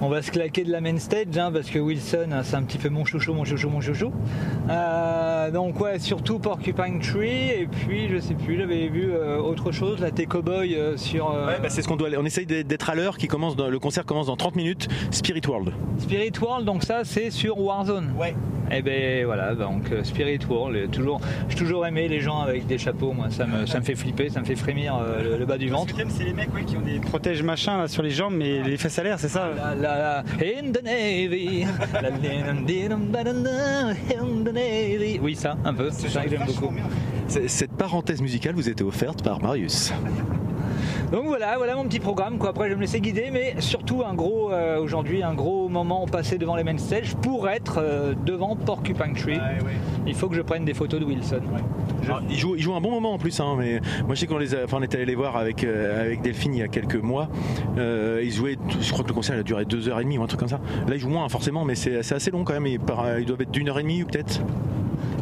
On va se claquer de la main stage hein, parce que Wilson, hein, c'est un petit peu mon chouchou, mon chouchou, mon chouchou. Euh, donc, ouais, surtout Porcupine Tree. Et puis, je sais plus, j'avais vu euh, autre chose, la T-Cowboy euh, sur euh, Ouais, bah, c'est ce qu'on doit. aller- On essaye d'être d'être à l'heure. Qui commence. dans- le concert commence dans 30 minutes. Spirit World. Spirit World. Donc, ça, c'est sur Warzone. Ouais. Et ben voilà, donc euh, Spirit World. Toujours, j'ai toujours aimé les gens avec des chapeaux. Moi, ça me, ça me fait flipper, ça me fait frémir euh, le, le bas du Ce ventre. que j'aime, c'est les mecs ouais, qui ont des protèges machin là, sur les jambes, mais les fesses à l'air, c'est ça La, la, la, in the Navy. In the Navy. Oui, ça, un peu. C'est ça que j'aime beaucoup. Cette parenthèse musicale vous était offerte par Marius. Donc voilà, voilà mon petit programme. Quoi. Après, je vais me laisser guider, mais surtout un gros euh, aujourd'hui, un gros moment passé devant les main stage pour être euh, devant Porcupine Tree. Il faut que je prenne des photos de Wilson. Alors, il, joue, il joue un bon moment en plus, hein, mais moi je sais qu'on les a, enfin, on est allé les voir avec, euh, avec Delphine il y a quelques mois. Ils jouaient, je crois que le concert il a duré deux heures et demie ou un truc comme ça. Là ils jouent moins forcément, mais c'est assez long quand même. Ils, ils doivent être d'une heure et demie ou peut-être.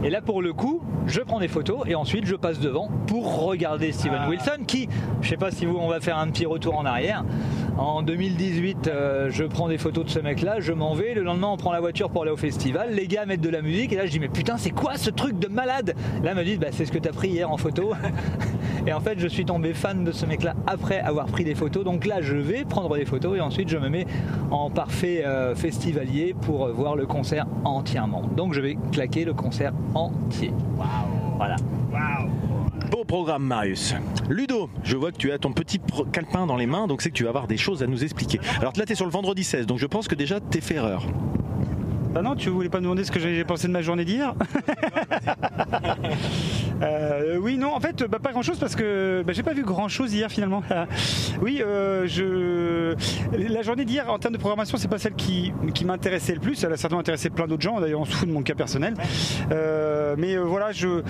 Et là, pour le coup, je prends des photos et ensuite je passe devant pour regarder Steven Wilson, qui, je sais pas si vous, on va faire un petit retour en arrière. En 2018, euh, je prends des photos de ce mec-là, je m'en vais. Le lendemain, on prend la voiture pour aller au festival. Les gars mettent de la musique et là, je dis mais putain, c'est quoi ce truc de malade? Là, ils me disent bah, c'est ce que t'as pris hier en photo. et en fait, je suis tombé fan de ce mec-là après avoir pris des photos. Donc là, je vais prendre des photos et ensuite je me mets en parfait euh, festivalier pour euh, voir le concert entièrement. Donc je vais claquer le concert entier. Voilà. Beau programme Marius. Ludo, je vois que tu as ton petit calepin dans les mains, donc c'est que tu vas avoir des choses à nous expliquer. Alors là tu es sur le vendredi 16, donc je pense que déjà t'es fait erreur. Bah non, tu voulais pas me demander ce que j'ai pensé de ma journée d'hier? Euh, Oui, non, en fait, bah, pas grand chose parce que bah, j'ai pas vu grand chose hier finalement. oui, euh, je... la journée d'hier en termes de programmation, c'est pas celle qui, qui m'intéressait le plus. Elle a certainement intéressé plein d'autres gens, d'ailleurs, on se fout de mon cas personnel. Euh, mais voilà, je,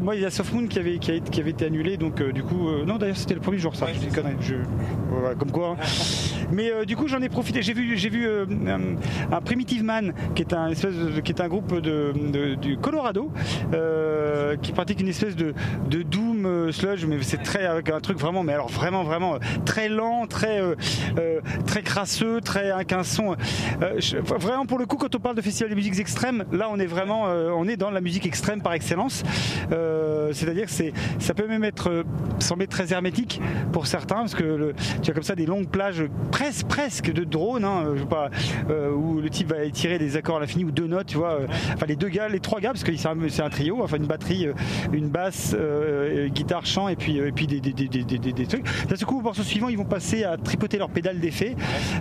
moi, il y a Soft Moon qui avait, qui, avait été annulé, donc du coup, non, d'ailleurs, c'était le premier jour, ça. je voilà, comme quoi. hein. Mais du coup, j'en ai profité. J'ai vu, j'ai vu un, un Primitive Qui est un espèce, qui est un groupe de, du Colorado, euh, qui pratique une espèce de, de euh, sludge, mais c'est très avec un truc vraiment, mais alors vraiment, vraiment euh, très lent, très, euh, très crasseux, très avec un son. vraiment pour le coup, quand on parle de festival de musiques extrêmes, là, on est vraiment, on est dans la musique extrême par excellence. C'est-à-dire que c'est, ça peut même être sembler très hermétique pour certains, parce que le- tu as comme ça des longues plages presque, presque de drone, hein, je pas, où le type va étirer des accords à l'infini ou deux notes, tu vois. enfin, les deux gars, les trois gars, parce que c'est un, trio, enfin une batterie, une basse, guitare, chant, et puis, euh, et puis des, des, des, des, des- des trucs. D'un seul coup, au morceau suivant, ils vont passer à tripoter leur pédale d'effet,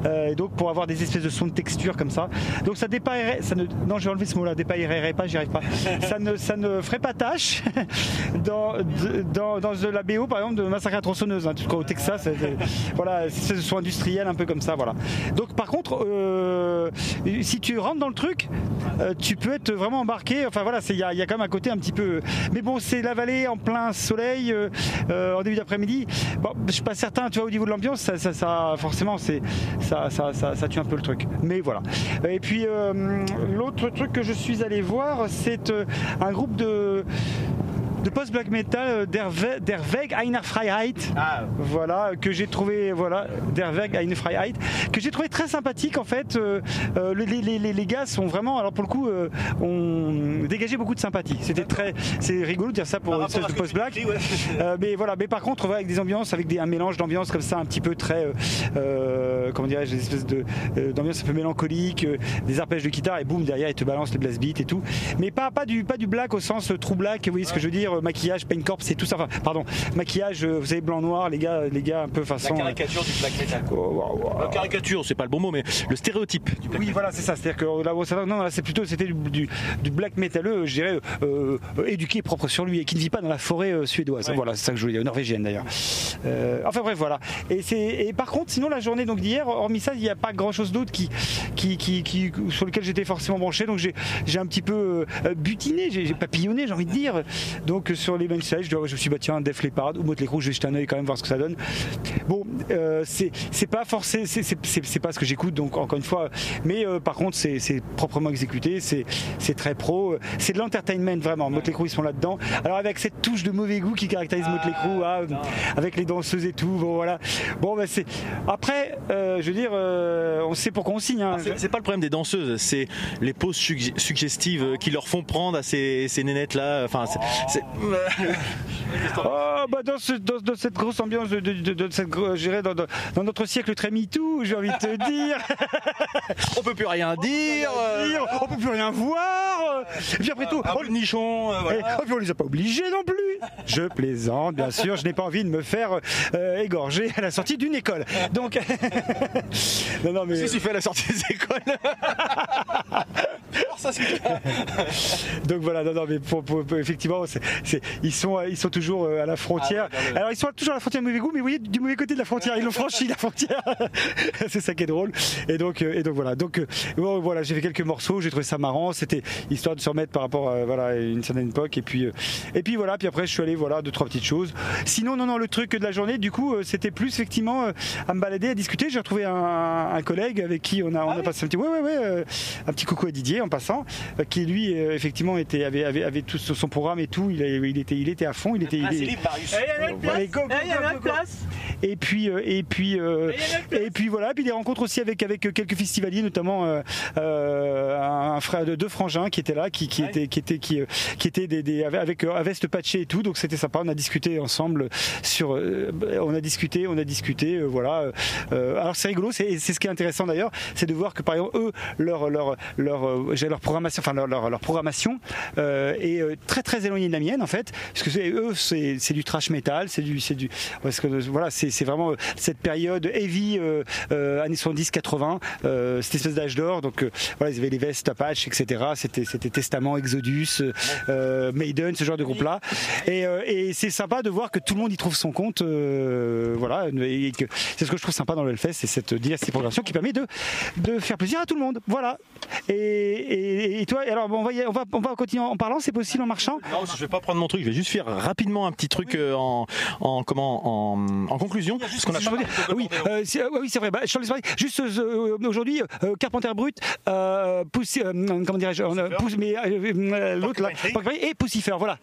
euh, donc pour avoir des espèces de sons de texture comme ça. Donc ça dépaillerait, ça ne, non, je vais enlever ce mot-là, dépaillerait pas, j'y arrive pas. ça ne, ça ne ferait pas tâche dans, dans, dans la BO, par exemple, de Massacre à tronçonneuse, hein, au Texas, c'est- voilà, c'est ce son industriel un peu comme ça, voilà. Donc par contre, euh, si tu rentres dans le truc, euh, tu peux être vraiment embarqué. Enfin voilà, c'est- il y, a- il y a quand même un côté un petit peu. Mais bon, c'est la vallée en plein soleil, euh, euh, en début d'après-midi. Bon, je suis pas certain, tu vois, au niveau de l'ambiance, ça, forcément, c'est ça, tue un peu le truc. Mais voilà. Et puis euh, l'autre truc que je suis allé voir, c'est un groupe de de post-black metal euh, Der, Ve- Der Weg einer Freiheit. Voilà, que j'ai trouvé, voilà, Der Weg einer Freiheit, que j'ai trouvé très sympathique en fait. Euh, euh, les, les- les- les gars sont vraiment, alors pour le coup, euh, ont dégagé beaucoup de sympathie. C'était très, c'est rigolo de dire ça pour une espèce de post-black. Euh, mais voilà, mais par contre, avec des ambiances, avec des, un mélange d'ambiance comme ça, un petit peu très, comment dirais-je, des espèces de, d'ambiance un peu mélancolique, des arpèges de guitare et boum derrière, ils te balancent les blast beats et tout. Mais pas, pas du, pas du black au sens true black. Vous voyez ce que je veux dire euh, Maquillage, paint corps, c'est tout ça. Enfin, pardon, maquillage, euh, vous savez blanc noir, les gars, les gars un peu façon. euh, du black metal. oh, La caricature, c'est pas le bon mot, mais le stéréotype du black oui, voilà, c'est ça. C'est-à-dire que là, non, là, c'est plutôt, c'était du, du- du black métalleux, je dirais, euh, euh, éduqué, propre sur lui, et qui ne vit pas dans la forêt euh, suédoise. Voilà, c'est ça que je voulais dire, norvégienne d'ailleurs. Euh, enfin bref, voilà. Et par contre, sinon la journée donc d'hier, hormis ça, il n'y a pas grand-chose d'autre qui, qui, qui, qui- sur lequel j'étais forcément branché. Donc j'ai, un petit peu euh, butiné, j'ai, j'ai papillonné, j'ai envie de dire. Donc euh, sur les stage, je, je me suis dit, bah tiens, Def Leppard ou Motley Crue, je vais jeter un œil quand même voir ce que ça donne. Bon, euh, c'est, c'est pas forcé, c'est, c'est, c'est- c'est pas ce que j'écoute, donc encore une fois. Mais euh, par contre, c'est, c'est proprement exécuté, c'est, c'est très pro, euh, c'est de l'entertainment vraiment. Motley Crue, ils sont là-dedans. Alors avec cette touche de mauvais goût qui caractérise Motley Crue, ah, avec les danseuses et tout, bon voilà. Bon, bah, c'est. Après, euh, je veux dire, euh, on sait pourquoi on signe. hein. C'est c'est pas le problème des danseuses, c'est les poses sugg- suggestives euh, qui leur font prendre à ces, ces nénettes là. Enfin, c'est- c'est- Oh, bah dans, ce- dans- dans cette grosse ambiance de, cette, dans, notre siècle très MeToo, j'ai envie de te dire. on peut plus rien dire. euh, Dire, on peut plus rien voir. Et puis après tout, un oh, peu de nichon. euh, Et, oh, puis on les a pas obligés non plus. Je plaisante, bien sûr. Je n'ai pas envie de me faire euh, égorger à la sortie d'une école. Donc, non, non, mais que tu fais à la sortie des écoles ça c'est Donc voilà, non, non, mais pour, pour- pour- effectivement, ils, sont, euh, ils sont toujours euh, à la frontière. Ah le- Alors ils sont toujours à la frontière de mauvais goût, mais vous voyez, du mauvais côté de la frontière, ils l'ont franchi la frontière. c'est ça qui est drôle. Et donc, euh, et donc voilà. Donc euh, bon, voilà, j'ai fait quelques morceaux, j'ai trouvé ça marrant. C'était histoire de se remettre par rapport à, voilà, à une certaine époque. Et puis, euh, et puis voilà. Puis après, je suis allé voilà deux trois petites choses. Sinon, non, non, le truc de la journée, du coup, euh, c'était plus effectivement euh, à me balader, à discuter. J'ai retrouvé un, un collègue avec qui on a, on a passé un petit, ouais, ouais, ouais, euh, un petit coucou à Didier en passant, qui lui euh, effectivement était, avait, avait, avait tout son programme et tout. Il, a- il était, il était à fond. Il était, il go, go, go, go, go. Et puis, euh, et puis, euh, et puis voilà. Puis des rencontres aussi avec avec quelques festivaliers, notamment euh, euh, un frère de deux frangins qui étaient là, qui, qui étaient qui étaient qui, euh, qui étaient des, des- avec avec, euh, à veste patchée et tout. Donc c'était sympa. On a discuté ensemble sur. euh, on a discuté, on a discuté. euh, voilà. Euh, alors c'est rigolo. C'est c'est ce qui est intéressant d'ailleurs, c'est de voir que par exemple eux leur leur leur j'ai leur programmation, enfin leur leur, leur programmation est très très éloignée de la mienne en fait, parce que eux c'est c'est du trash metal, c'est du c'est du parce que voilà c'est c'est vraiment cette période heavy années 70 80 euh, cette espèce d'âge d'or donc voilà ils avaient les vestes Etc c'était c'était Testament Exodus euh, Maiden ce genre de groupe là et, euh, et c'est sympa de voir que tout le monde y trouve son compte euh, voilà et que c'est ce que je trouve sympa dans le Hellfest c'est cette diversité de programmation qui permet de de faire plaisir à tout le monde voilà et, et, et toi alors bon, on va y- on va on va continuer en parlant c'est possible en marchant? Non, je vais pas prendre mon truc, je vais juste faire rapidement un petit truc euh, en, en comment en, en conclusion. Parce qu'on a oui, euh, c'est euh, oui, c'est vrai. Bah. Juste euh, aujourd'hui, euh, Carpenter Brut, euh, euh, comment dirais-je, euh, Pousse- mais euh, euh, l'autre là, et Pussifer. Voilà.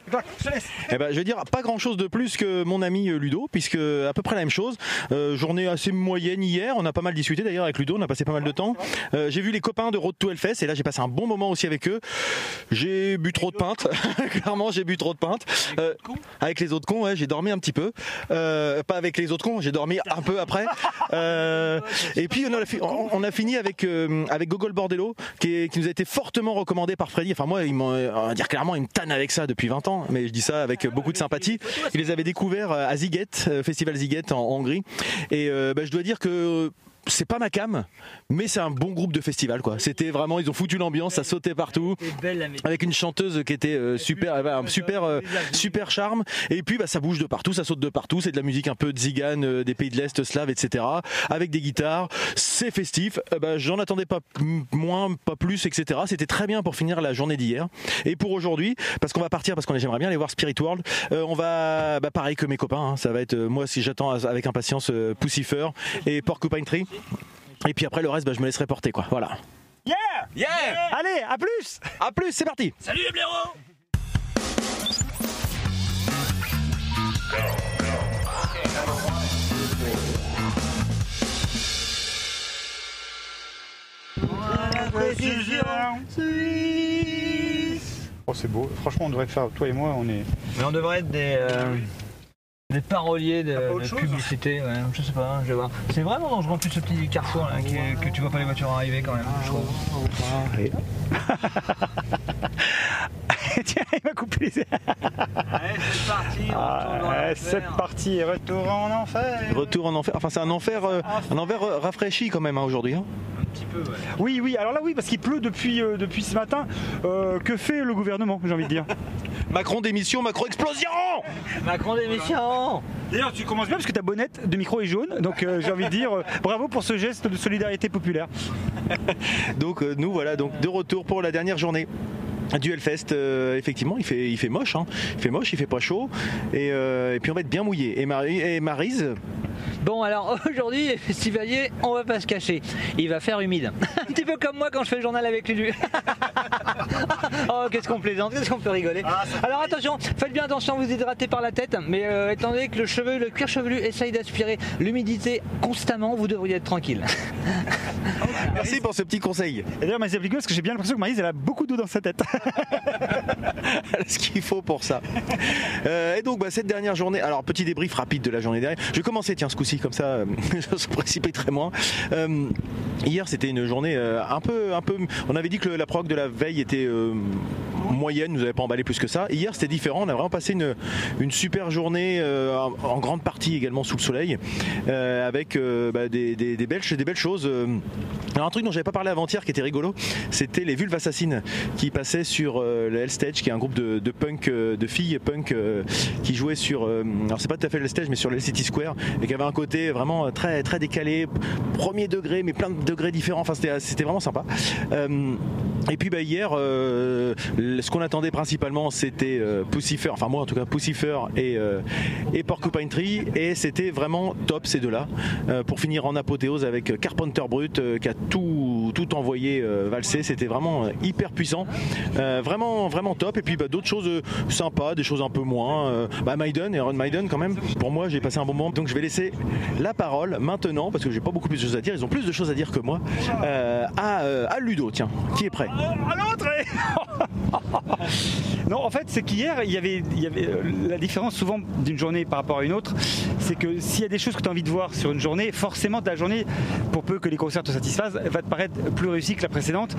Eh ben, je vais dire pas grand chose de plus que mon ami euh, Ludo, puisque à peu près la même chose. Euh, journée assez moyenne hier, on a pas mal discuté d'ailleurs avec Ludo, on a passé pas mal de temps. Euh, j'ai vu les copains de Road to Hellfest et là j'ai passé un bon moment aussi avec eux. J'ai bu trop de pintes, clairement j'ai bu trop de pintes. Euh, avec les autres cons, ouais, j'ai dormi un petit peu. Euh, pas avec les autres cons, j'ai dormi un peu après. Euh, et puis on a, on- fini avec euh, avec Gogol Bordello, qui, est- qui nous a été fortement recommandé par Freddy. Enfin moi, il m'en- on va dire clairement, il me tanne avec ça depuis 20 ans, mais je dis ça avec beaucoup de sympathie. Il les avait découverts à Ziget, euh, Festival Ziget en Hongrie, et euh, bah, je dois dire que c'est pas ma cam, mais c'est un bon groupe de festival quoi. C'était vraiment, ils ont foutu l'ambiance, ça sautait partout avec une chanteuse qui était euh, super, euh, un super, euh, super charme. Et puis bah, ça bouge de partout, ça saute de partout. C'est de la musique un peu tzigane euh, des pays de l'Est, slave, etc. Avec des guitares, c'est festif. Bah, J'en attendais pas moins, pas plus, etc. C'était très bien pour finir la journée d'hier. Et pour aujourd'hui, parce qu'on va partir, parce qu'on j'aimerais bien aller voir Spirit World. euh, on va, bah, pareil que mes copains. hein, ça va être moi si j'attends avec impatience Pussifer et Porcupine Tree. Et puis après le reste, bah, je me laisserai porter quoi. Voilà. Yeah. Yeah. Allez, à plus. À plus, c'est parti. Oh, c'est beau. Franchement, on devrait faire. Toi et moi, on est. Mais on devrait être des, euh, des paroliers de, de chose publicité. Ouais, je sais pas, je vais voir. C'est vraiment dangereux en plus ce petit carrefour là, qui- que tu vois pas les voitures arriver quand même. je trouve. Tiens, il m'a coupé les. Allez, c'est parti. Ah, c'est parti. Retour en enfer. Retour en enfer. Enfin, c'est un enfer, euh, un enfer euh, rafraîchi quand même hein, aujourd'hui. hein. Un petit peu, ouais. Oui, oui. Alors là, oui, parce qu'il pleut depuis euh, depuis ce matin. Euh, que fait le gouvernement J'ai envie de dire? Macron démission, Macron explosion. Macron démission D'ailleurs, tu commences bien parce que ta bonnette de micro est jaune. Donc, euh, j'ai envie de dire euh, bravo pour ce geste de solidarité populaire. Donc euh, nous voilà donc de retour pour la dernière journée. Du Hellfest, euh, effectivement, il fait, il fait moche, hein. il fait moche, il fait pas chaud, et, euh, puis on va être bien mouillé. Et, Maryse, Bon alors aujourd'hui les festivaliers, on va pas se cacher, il va faire humide. Un petit peu comme moi quand je fais le journal avec Lulu. oh qu'est-ce qu'on plaisante, qu'est-ce qu'on peut rigoler. Alors attention, faites bien attention, vous hydratez par la tête, mais euh, étant donné que le cheveu, le cuir chevelu essaye d'aspirer l'humidité constamment, vous devriez être tranquille. merci pour ce petit conseil. Et d'ailleurs, Maïs parce que j'ai bien l'impression que Maïs, elle a beaucoup d'eau dans sa tête. ce qu'il faut pour ça. Euh, et donc bah, cette dernière journée, alors petit débrief rapide de la journée dernière. Je vais commencer tiens ce coup-ci comme ça, euh, je se précipiterai moins. Euh, hier c'était une journée euh, un peu, un peu. On avait dit que la prog de la veille était moyenne, nous avait pas emballé plus que ça. Hier, c'était différent. On a vraiment passé une, super journée euh, en, grande partie également sous le soleil, euh, avec euh, bah, des, des- belles, choses. Alors un truc dont j'avais pas parlé avant-hier qui était rigolo, c'était les Vulves Assassines qui passaient sur le L-Stage, qui est un groupe de, de punk, de filles punk qui jouaient sur, alors c'est pas tout à fait le L-Stage, mais sur le City Square, et qui avait un côté vraiment très très décalé, premier degré, mais plein de degrés différents. Enfin, c'était vraiment sympa. Et puis bah, hier, ce qu'on attendait principalement, c'était euh, Pussifer, enfin moi en tout cas Pussifer et, euh, et Porcupine Tree, et c'était vraiment top ces deux-là. Euh, pour finir en apothéose avec Carpenter Brut qui a tout, tout envoyé valser, c'était vraiment hyper puissant, vraiment vraiment top. Et puis bah, d'autres choses sympas, des choses un peu moins. bah, Maiden, Aaron Maiden quand même. Pour moi, j'ai passé un bon moment. Donc je vais laisser la parole maintenant parce que j'ai pas beaucoup plus de choses à dire. Ils ont plus de choses à dire que moi. à, Ludo, tiens, qui est prêt? À Non, en fait, c'est qu'hier, il y avait, euh, la différence souvent d'une journée par rapport à une autre, c'est que s'il y a des choses que tu as envie de voir sur une journée, forcément ta journée, pour peu que les concerts te satisfassent, va te paraître plus réussie que la précédente.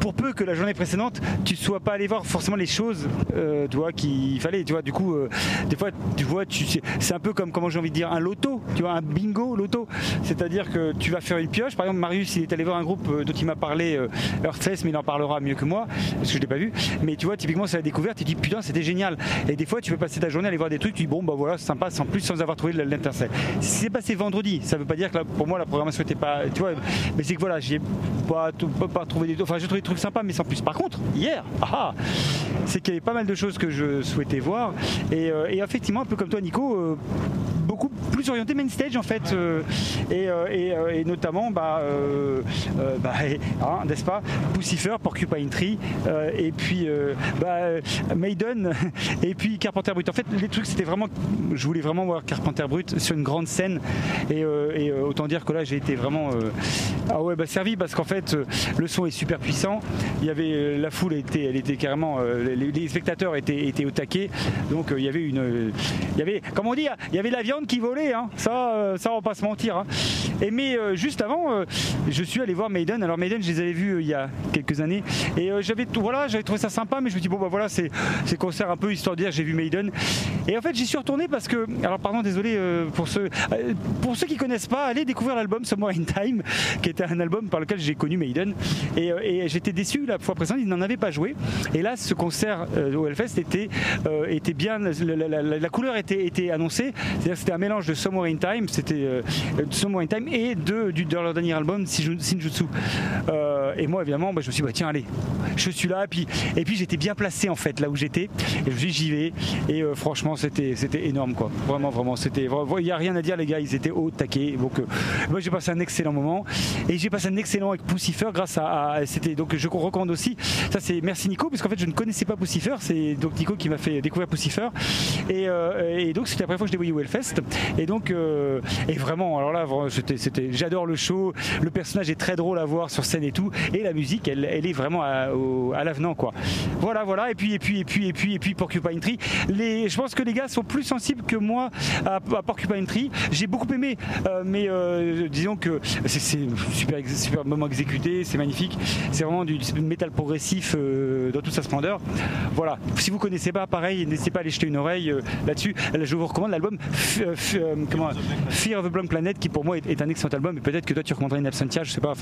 Pour peu que la journée précédente, tu ne sois pas allé voir forcément les choses, euh, tu qu'il fallait. Tu du coup, euh, des fois, tu vois, c'est- un peu comme comment j'ai envie de dire un loto, tu vois, un bingo loto. C'est-à-dire que tu vas faire une pioche. Par exemple, Marius, il est allé voir un groupe dont il m'a parlé, Earthfest, mais il en parlera mieux que moi, parce que je l'ai pas vu. Mais tu vois, typiquement, c'est la découverte. Tu dis putain, c'était génial. Et des fois, tu peux passer ta journée à aller voir des trucs. Tu dis bon, bah voilà, c'est sympa, sans plus, sans avoir trouvé l'intercelle. Si c'est passé vendredi, ça veut pas dire que là, pour moi, la programmation était pas, tu vois, mais c'est que voilà, j'ai pas, trouvé des, enfin, j'ai trouvé des trucs sympas, mais sans plus. Par contre, hier, ah, c'est qu'il y avait pas mal de choses que je souhaitais voir. Et, euh, effectivement, un peu comme toi, Nico. euh, beaucoup plus orienté main stage en fait euh, et, notamment bah, bah, hein, n'est-ce pas Pussifer, Porcupine Tree et puis euh, bah, euh, Maiden et puis Carpenter Brut. En fait les trucs c'était vraiment je voulais vraiment voir Carpenter Brut sur une grande scène. Et, euh, autant dire que là j'ai été vraiment ah ouais bah, servi parce qu'en fait le son est super puissant. Il y avait la foule était elle était carrément les, spectateurs étaient, étaient au taquet. Donc il y avait une il y avait comment dire il y avait la viande qui volait hein. ça ça on va pas se mentir hein. et mais juste avant je suis allé voir Maiden. Alors Maiden je les avais vus il y a quelques années. Et j'avais voilà j'avais trouvé ça sympa mais je me dis bon bah voilà c'est concert un peu histoire de dire j'ai vu Maiden. Et en fait j'y suis retourné parce que alors pardon désolé euh, pour ceux euh, pour ceux qui connaissent pas allez découvrir l'album Somewhere in Time qui était un album par lequel j'ai connu Maiden. Et, euh, et j'étais déçu la fois précédente ils n'en avaient pas joué. Et là ce concert au Hellfest était était bien la, couleur était, était annoncée. C'est-à-dire c'était un mélange de Somewhere in Time c'était Somewhere in Time et de, du, de leur dernier album Shinju- Shinjutsu Euh, et moi évidemment bah, je me suis dit bah, tiens allez je suis là puis, et puis j'étais bien placé en fait là où j'étais. Et j'y vais. Et euh, franchement c'était c'était énorme quoi. Vraiment vraiment c'était il n'y a rien à dire les gars. Ils étaient au taquet. Donc euh, moi j'ai passé un excellent moment. Et j'ai passé un excellent avec Pussifer grâce à, à- c'était donc je recommande aussi. Ça c'est merci Nico parce qu'en fait je ne connaissais pas Pussifer c'est donc Nico qui m'a fait découvrir Pussifer et, euh, et donc c'était la première fois que je les voyais au et donc euh, et vraiment alors là c'était c'était j'adore le show. Le personnage est très drôle à voir sur scène et tout. Et la musique elle, elle est vraiment à, à l'avenant quoi voilà voilà. Et puis et puis et puis et puis et puis Porcupine Tree. Les je pense que les gars sont plus sensibles que moi à, Porcupine Tree. J'ai beaucoup aimé euh, mais euh, disons que c'est super super moment exécuté c'est magnifique. C'est vraiment du métal progressif euh, dans toute sa splendeur. Voilà. Si vous connaissez pas pareil n'hésitez pas à aller jeter une oreille là-dessus. Je vous recommande l'album Fear of the Blank Planet qui pour moi est, un excellent album. Et peut-être que toi tu recommanderais une Absentia je sais pas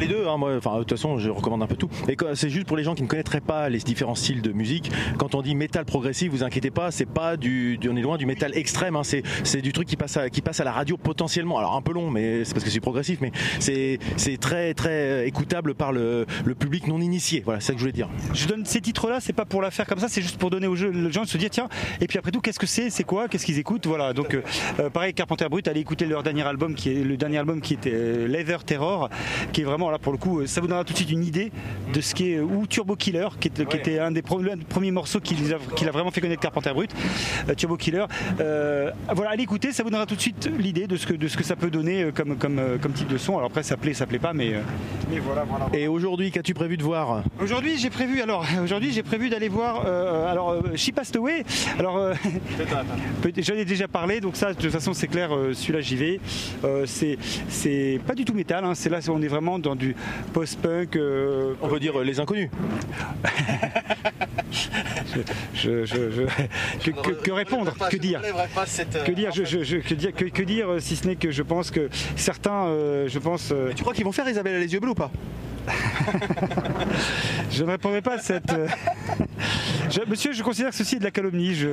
Les deux, hein, moi, enfin, de toute façon, je recommande un peu tout. Et c'est juste pour les gens qui ne connaîtraient pas les différents styles de musique. Quand on dit métal progressif, vous inquiétez pas, c'est pas du, du- on est loin du métal extrême. hein, c'est, du truc qui passe à, qui passe à la radio potentiellement. Alors un peu long, mais c'est parce que c'est progressif, mais c'est, très, très écoutable par le, le public non initié. Voilà, c'est ça que je voulais dire. je donne ces titres-là, c'est pas pour la faire comme ça, c'est juste pour donner aux gens de se dire tiens, et puis après tout, qu'est-ce que c'est, c'est quoi, qu'est-ce qu'ils écoutent, voilà. Donc euh, euh, pareil, Carpenter Brut, allez écouter leur dernier album, qui est le dernier album qui était euh, Leather Terror, qui est vraiment là pour le coup, euh, ça vous donnera tout de suite une idée de ce qu'est ou Turbo Killer, qui, est- qui était un des, premiers morceaux qu'il a, vraiment fait connaître Carpenter Brut, euh, Turbo Killer. Euh, voilà, allez écouter, ça vous donnera tout de suite l'idée de ce que de ce que ça peut donner euh, comme comme comme type de son. Alors après, ça plaît, ça plaît pas, mais euh, mais voilà, voilà. Et aujourd'hui, qu'as-tu prévu de voir? Aujourd'hui, j'ai prévu alors aujourd'hui j'ai prévu d'aller voir euh, alors She Passed Away. Alors euh, j'en ai déjà parlé, donc ça de toute façon c'est clair, celui-là j'y vais. Euh, c'est c'est pas du tout métal, hein, c'est là on est vraiment dans du post-punk. euh, On peut dire les inconnus. je, je- je- que, que- que répondre Que dire que dire, je, je- je- que dire, que, que dire, euh, si ce n'est que je pense que certains, euh, je pense, euh, Tu crois qu'ils vont faire Isabelle les yeux bleus ou pas? je ne répondrai pas à cette. euh, je- monsieur, je considère que ceci est de la calomnie. Je,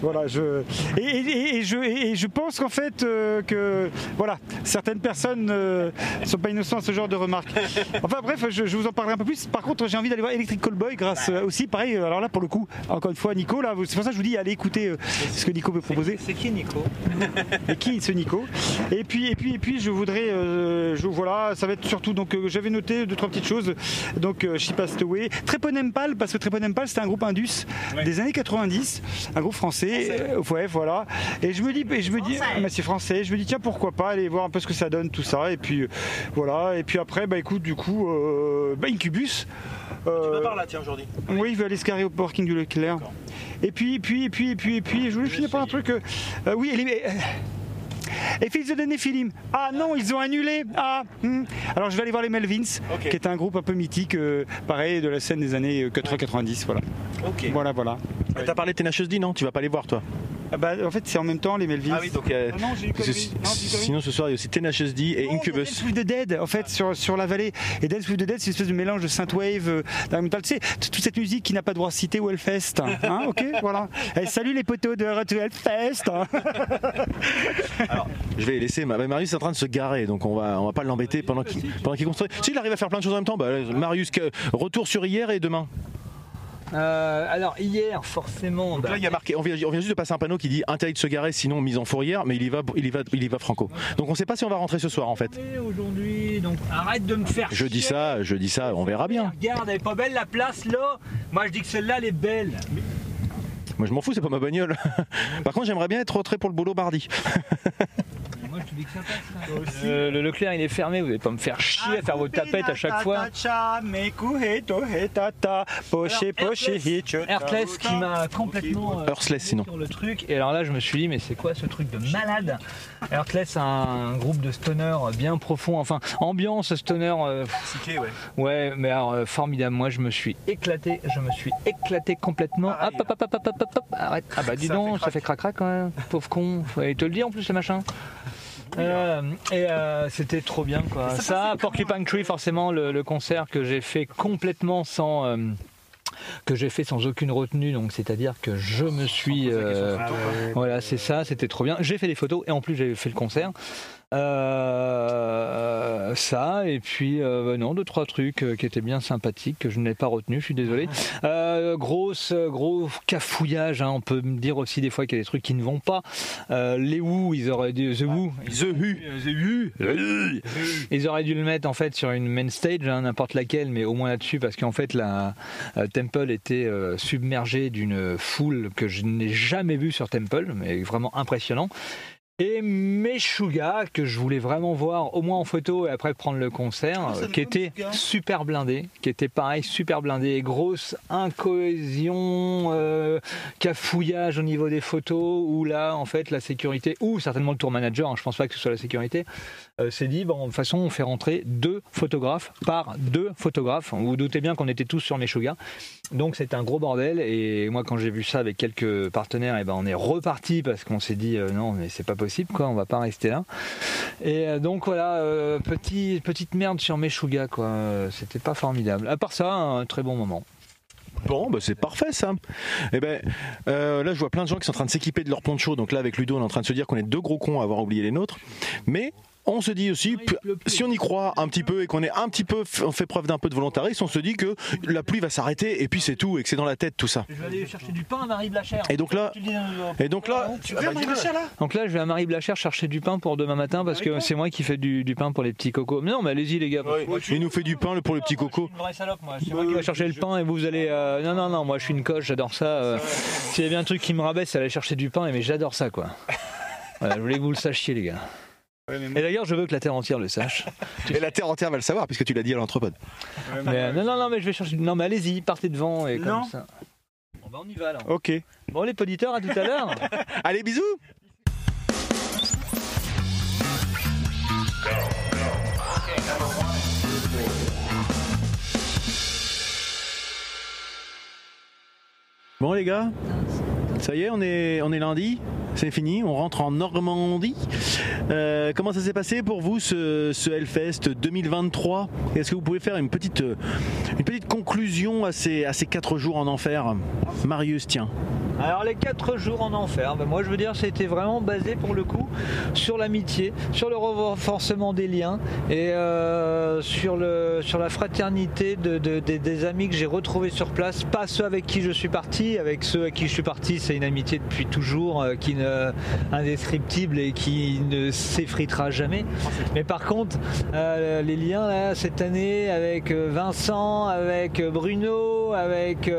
voilà, je, et, et- et je, et je pense qu'en fait euh, que voilà, certaines personnes ne sont pas innocentes à ce genre de remarques. Enfin bref, je, vous en parlerai un peu plus. Par contre, j'ai envie d'aller voir Electric Callboy grâce euh, aussi, pareil. euh, Alors là, pour le coup, encore une fois, Nico, là, c'est pour ça que je vous dis, allez écouter euh, ce que Nico peut proposer. C'est qui Nico? Et qui ce Nico? Et puis et puis et puis je voudrais euh, je, voilà ça va être surtout donc euh, j'avais noté deux trois petites choses. Donc euh, She Passed Away. Treponempal parce que Treponempal c'était un groupe indus des années 90 un groupe français. Ouais voilà. Et je me dis et je me dis ah, mais c'est français. Je me dis tiens pourquoi pas aller voir un peu ce que ça donne tout ça. Et puis euh, voilà. Et puis après bah écoute du coup euh, bah, Incubus Euh, là, tiens, aujourd'hui. oui, il veut aller se garer au parking du Leclerc. Et puis, puis, et puis, et puis, et puis, je voulais finir par un truc. euh, oui, et les- euh, et Fils de Néphilim. Ah non, ils ont annulé. Ah. hmm. Alors je vais aller voir les Melvins, qui est un groupe un peu mythique, euh, pareil, de la scène des années euh, 80-90. Voilà. Ok. Voilà, voilà. T'as parlé de Tenacious D, non? Tu vas pas les voir, toi? Bah, en fait, c'est en même temps les Melvins. Ah oui, donc. euh, Ah non, j'ai eu parce que connerie. si- Non, j'ai eu connerie. sinon, ce soir, il y a aussi Tenacious D et Oh, Incubus. Dance with the Dead, en fait, sur, sur la vallée. Et Dance with the Dead, c'est une espèce de mélange de synthwave, euh, metal. Tu sais, t- toute cette musique qui n'a pas de droit cité au Hellfest. Hein, ok, voilà. Et salut les poteaux de Retour Hellfest. hein. Je vais laisser. Ma- Marius est en train de se garer, donc on va, on va pas l'embêter pendant qu'il pendant qu'il construit. Si, il arrive à faire plein de choses en même temps, bah, Marius, que- retour sur hier et demain. Euh, Alors hier, forcément. Donc bah, là, il y a marqué, on vient, on vient juste de passer un panneau qui dit interdit de se garer, sinon mise en fourrière, mais il y va, il y va, il y va franco. Donc on sait pas si on va rentrer ce soir en fait. aujourd'hui, donc arrête de me faire. Je dis ça, je dis ça, on verra bien. Regarde, elle est pas belle la place là. Moi je dis que celle-là elle est belle. Moi je m'en fous, c'est pas ma bagnole. Par contre, j'aimerais bien être rentré pour le boulot mardi. Moi je te dis que ça passe. Euh, le Leclerc il est fermé, vous allez pas me faire chier à faire vos tapettes à chaque fois. Airtless qui m'a complètement euh, Earthless, sinon. sur le truc. Et alors là je me suis dit mais c'est quoi ce truc de malade? Airtless un groupe de stoner bien profond enfin ambiance stoner euh, ouais. mais alors euh, formidable. Moi je me suis éclaté je me suis éclaté complètement. Hop hop hop hop hop hop, hop, hop, arrête. Ah bah dis donc ça fait crac crac quand même. Pauvre con. Il te le dit en plus ce machin Euh, et euh, c'était trop bien quoi. Ça, Porcupine Tree, forcément le, le concert que j'ai fait complètement sans euh, que j'ai fait sans aucune retenue, donc c'est-à-dire que je me suis euh, voilà c'est ça, c'était trop bien. J'ai fait des photos et en plus j'ai fait le concert. Euh, ça et puis euh, bah non deux trois trucs euh, qui étaient bien sympathiques que je n'ai pas retenu je suis désolé. Euh, grosse gros cafouillage hein, on peut me dire aussi des fois qu'il y a des trucs qui ne vont pas. Euh, les Who ils auraient dû The Who. The Who. ils auraient dû le mettre en fait sur une main stage, hein, n'importe laquelle, mais au moins là-dessus, parce qu'en fait la euh, Temple était euh, submergée d'une foule que je n'ai jamais vue sur Temple, mais vraiment impressionnant. Et Meshuga, que je voulais vraiment voir au moins en photo et après prendre le concert, euh, qui était super blindé, qui était pareil, super blindé, grosse incohésion, euh, cafouillage au niveau des photos, où là, en fait, la sécurité, ou certainement le tour manager, hein, je pense pas que ce soit la sécurité, euh, s'est dit, bon, de toute façon, on fait rentrer deux photographes par deux photographes. Vous vous doutez bien qu'on était tous sur Meshuga. Donc c'était un gros bordel et moi quand j'ai vu ça avec quelques partenaires, et ben on est reparti parce qu'on s'est dit euh, non mais c'est pas possible on va pas rester là. Et euh, donc voilà, euh, petit, petite merde sur Meshuga quoi, Euh, c'était pas formidable. À part ça, un très bon moment. Bon, bah c'est parfait ça. Et ben, euh, là je vois plein de gens qui sont en train de s'équiper de leur poncho. Donc là avec Ludo, on est en train de se dire qu'on est deux gros cons à avoir oublié les nôtres. Mais on se dit aussi, si on y croit un petit peu et qu'on est un petit peu, on fait preuve d'un peu de volontarisme, on se dit que la pluie va s'arrêter et puis c'est tout et que c'est dans la tête tout ça. Je vais aller chercher du pain à Marie Blachère. Et donc là, et donc là, ah bah, dis-le. Donc là, je vais à Marie Blachère chercher du pain pour demain matin parce que c'est moi qui fais du, du pain pour les petits cocos. Mais non, mais allez-y les gars. il nous fait du pain pour le petit coco. une vraie salope, moi. C'est moi qui vais chercher le pain et vous allez. euh, Non, non, non, moi je suis une coche, j'adore ça. euh, S'il y avait un truc qui me rabaisse, c'est aller chercher du pain, mais j'adore ça, quoi. Voilà, je voulais que vous le sachiez, les gars. Et d'ailleurs, je veux que la terre entière le sache. Et la terre entière va le savoir puisque tu l'as dit à l'entrepode. Mais, euh, non, non, non, mais je vais chercher. Non, mais allez-y, partez devant et comme Non. ça. Bon, bah, on y va alors. Ok. Bon, les poditeurs, à tout à l'heure. Allez, bisous Bon les gars, ça y est, on est, on est lundi. C'est fini, on rentre en Normandie. Euh, comment ça s'est passé pour vous ce, Hellfest 2023 Est-ce que vous pouvez faire une petite, euh, une petite conclusion à ces, à ces quatre jours en enfer? Marius, tiens. Alors les quatre jours en enfer, ben moi je veux dire c'était vraiment basé pour le coup sur l'amitié, sur le renforcement des liens et euh, sur, le, sur la fraternité de, de- des- amis que j'ai retrouvés sur place, pas ceux avec qui je suis parti, avec ceux avec qui je suis parti c'est une amitié depuis toujours euh, qui ne, indescriptible et qui ne s'effritera jamais. Mais par contre euh, les liens là cette année avec Vincent, avec Bruno, avec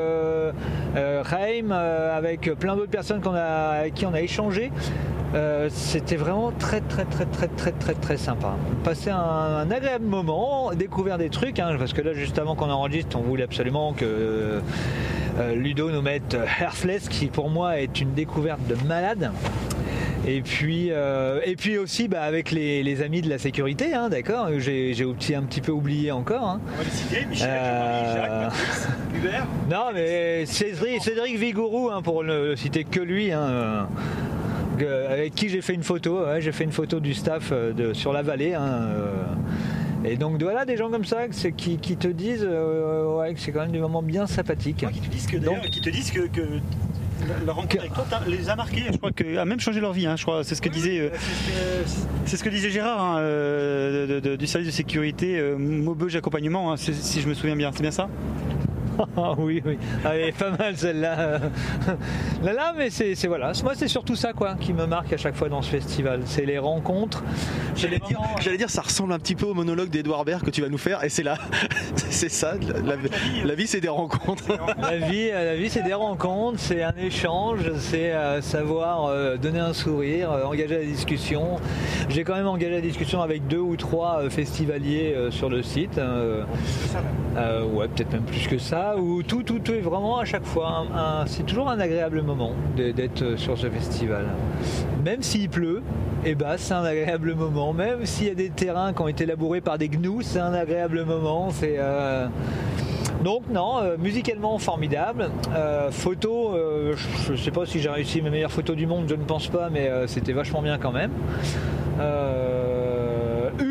Reim, euh, avec plein d'autres personnes qu'on a, avec qui on a échangé. Euh, C'était vraiment très très très très très très très sympa. Passer un, un agréable moment, découvrir des trucs, hein, parce que là juste avant qu'on enregistre, on voulait absolument que euh, Ludo nous mette Herfless, qui pour moi est une découverte de malade. Et puis, euh, et puis aussi bah, avec les, les amis de la sécurité, hein, d'accord J'ai un petit peu oublié encore. hein. Euh, non, mais Cédric, Cédric Vigourou, hein, pour ne citer que lui, hein, euh, avec qui j'ai fait une photo. ouais, j'ai fait une photo du staff de, sur la vallée. et donc voilà, des gens comme ça qui, qui te disent ouais, que c'est quand même des moments bien sympathiques. Qui te disent que, d'ailleurs, qui te disent que, que la rencontre avec toi les a marqués. Je crois que a même changé leur vie. hein, je crois, c'est ce que disait, euh, c'est ce que disait Gérard hein, euh, de- de- du service de sécurité euh, Maubeuge accompagnement. hein, si je me souviens bien, c'est bien ça? Ah oui, oui. Ah, elle est pas mal celle-là. Là, là, mais c'est voilà. Moi, c'est surtout ça quoi qui me marque à chaque fois dans ce festival. C'est les rencontres. J'allais dire, moments- j'allais dire, ça ressemble un petit peu au monologue d'Edouard Baird que tu vas nous faire, et c'est là, c'est ça, la, la- la vie c'est des rencontres. La vie, euh, la vie, c'est des rencontres, c'est un échange, c'est euh, savoir euh, donner un sourire, euh, engager la discussion. J'ai quand même engagé la discussion avec deux ou trois euh, festivaliers euh, sur le site. euh, euh, ouais, peut-être même plus que ça. Où tout, tout, est vraiment à chaque fois. un- c'est toujours un agréable moment d'être euh, sur ce festival. Même s'il pleut, et bah, c'est un agréable moment. Même s'il y a des terrains qui ont été labourés par des gnous, c'est un agréable moment. C'est euh, donc non, euh, musicalement formidable. Photo, je ne sais pas si j'ai réussi mes meilleures photos du monde, je ne pense pas, mais c'était vachement bien quand même.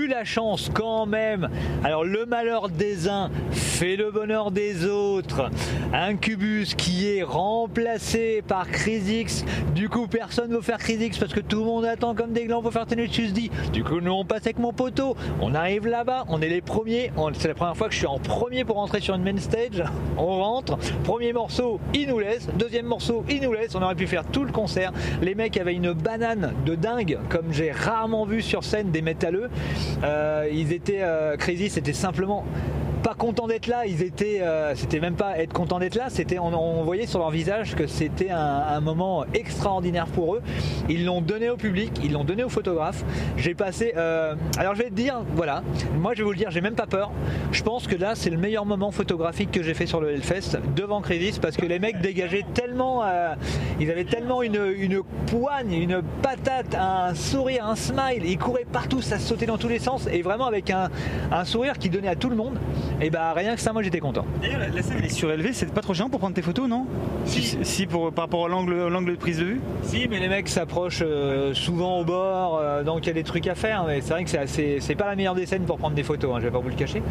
La chance quand même. Alors le malheur des uns fait le bonheur des autres. Incubus qui est remplacé par Crisix. Du coup personne veut faire Crisix parce que tout le monde attend comme des glands pour faire Tenacious D. Du coup nous on passe avec mon poteau. On arrive là-bas, on est les premiers. C'est la première fois que je suis en premier pour rentrer sur une main stage. On rentre, premier morceau, il nous laisse. Deuxième morceau, il nous laisse. On aurait pu faire tout le concert. Les mecs avaient une banane de dingue, comme j'ai rarement vu sur scène des métalleux. Euh, ils étaient euh, crazy, c'était simplement pas contents d'être là, ils étaient, euh, c'était même pas être contents d'être là, c'était, on, voyait sur leur visage que c'était un, moment extraordinaire pour eux. Ils l'ont donné au public, ils l'ont donné aux photographes. J'ai passé, euh, alors je vais te dire, voilà, moi je vais vous le dire, j'ai même pas peur. Je pense que là c'est le meilleur moment photographique que j'ai fait sur le Hellfest devant Crisis parce que les mecs dégageaient tellement, euh, ils avaient tellement une, poigne, une patate, un sourire, un smile, ils couraient partout, ça sautait dans tous les sens et vraiment avec un sourire qui donnait à tout le monde. Et bah rien que ça, moi j'étais content. D'ailleurs, la, la scène elle est surélevée, c'est pas trop gênant pour prendre tes photos, non? Si, si, pour, par rapport à l'angle, l'angle de prise de vue. Si, mais les mecs s'approchent euh, souvent au bord, euh, donc il y a des trucs à faire. Mais c'est vrai que c'est assez- c'est pas la meilleure des scènes pour prendre des photos, hein, je vais pas vous le cacher.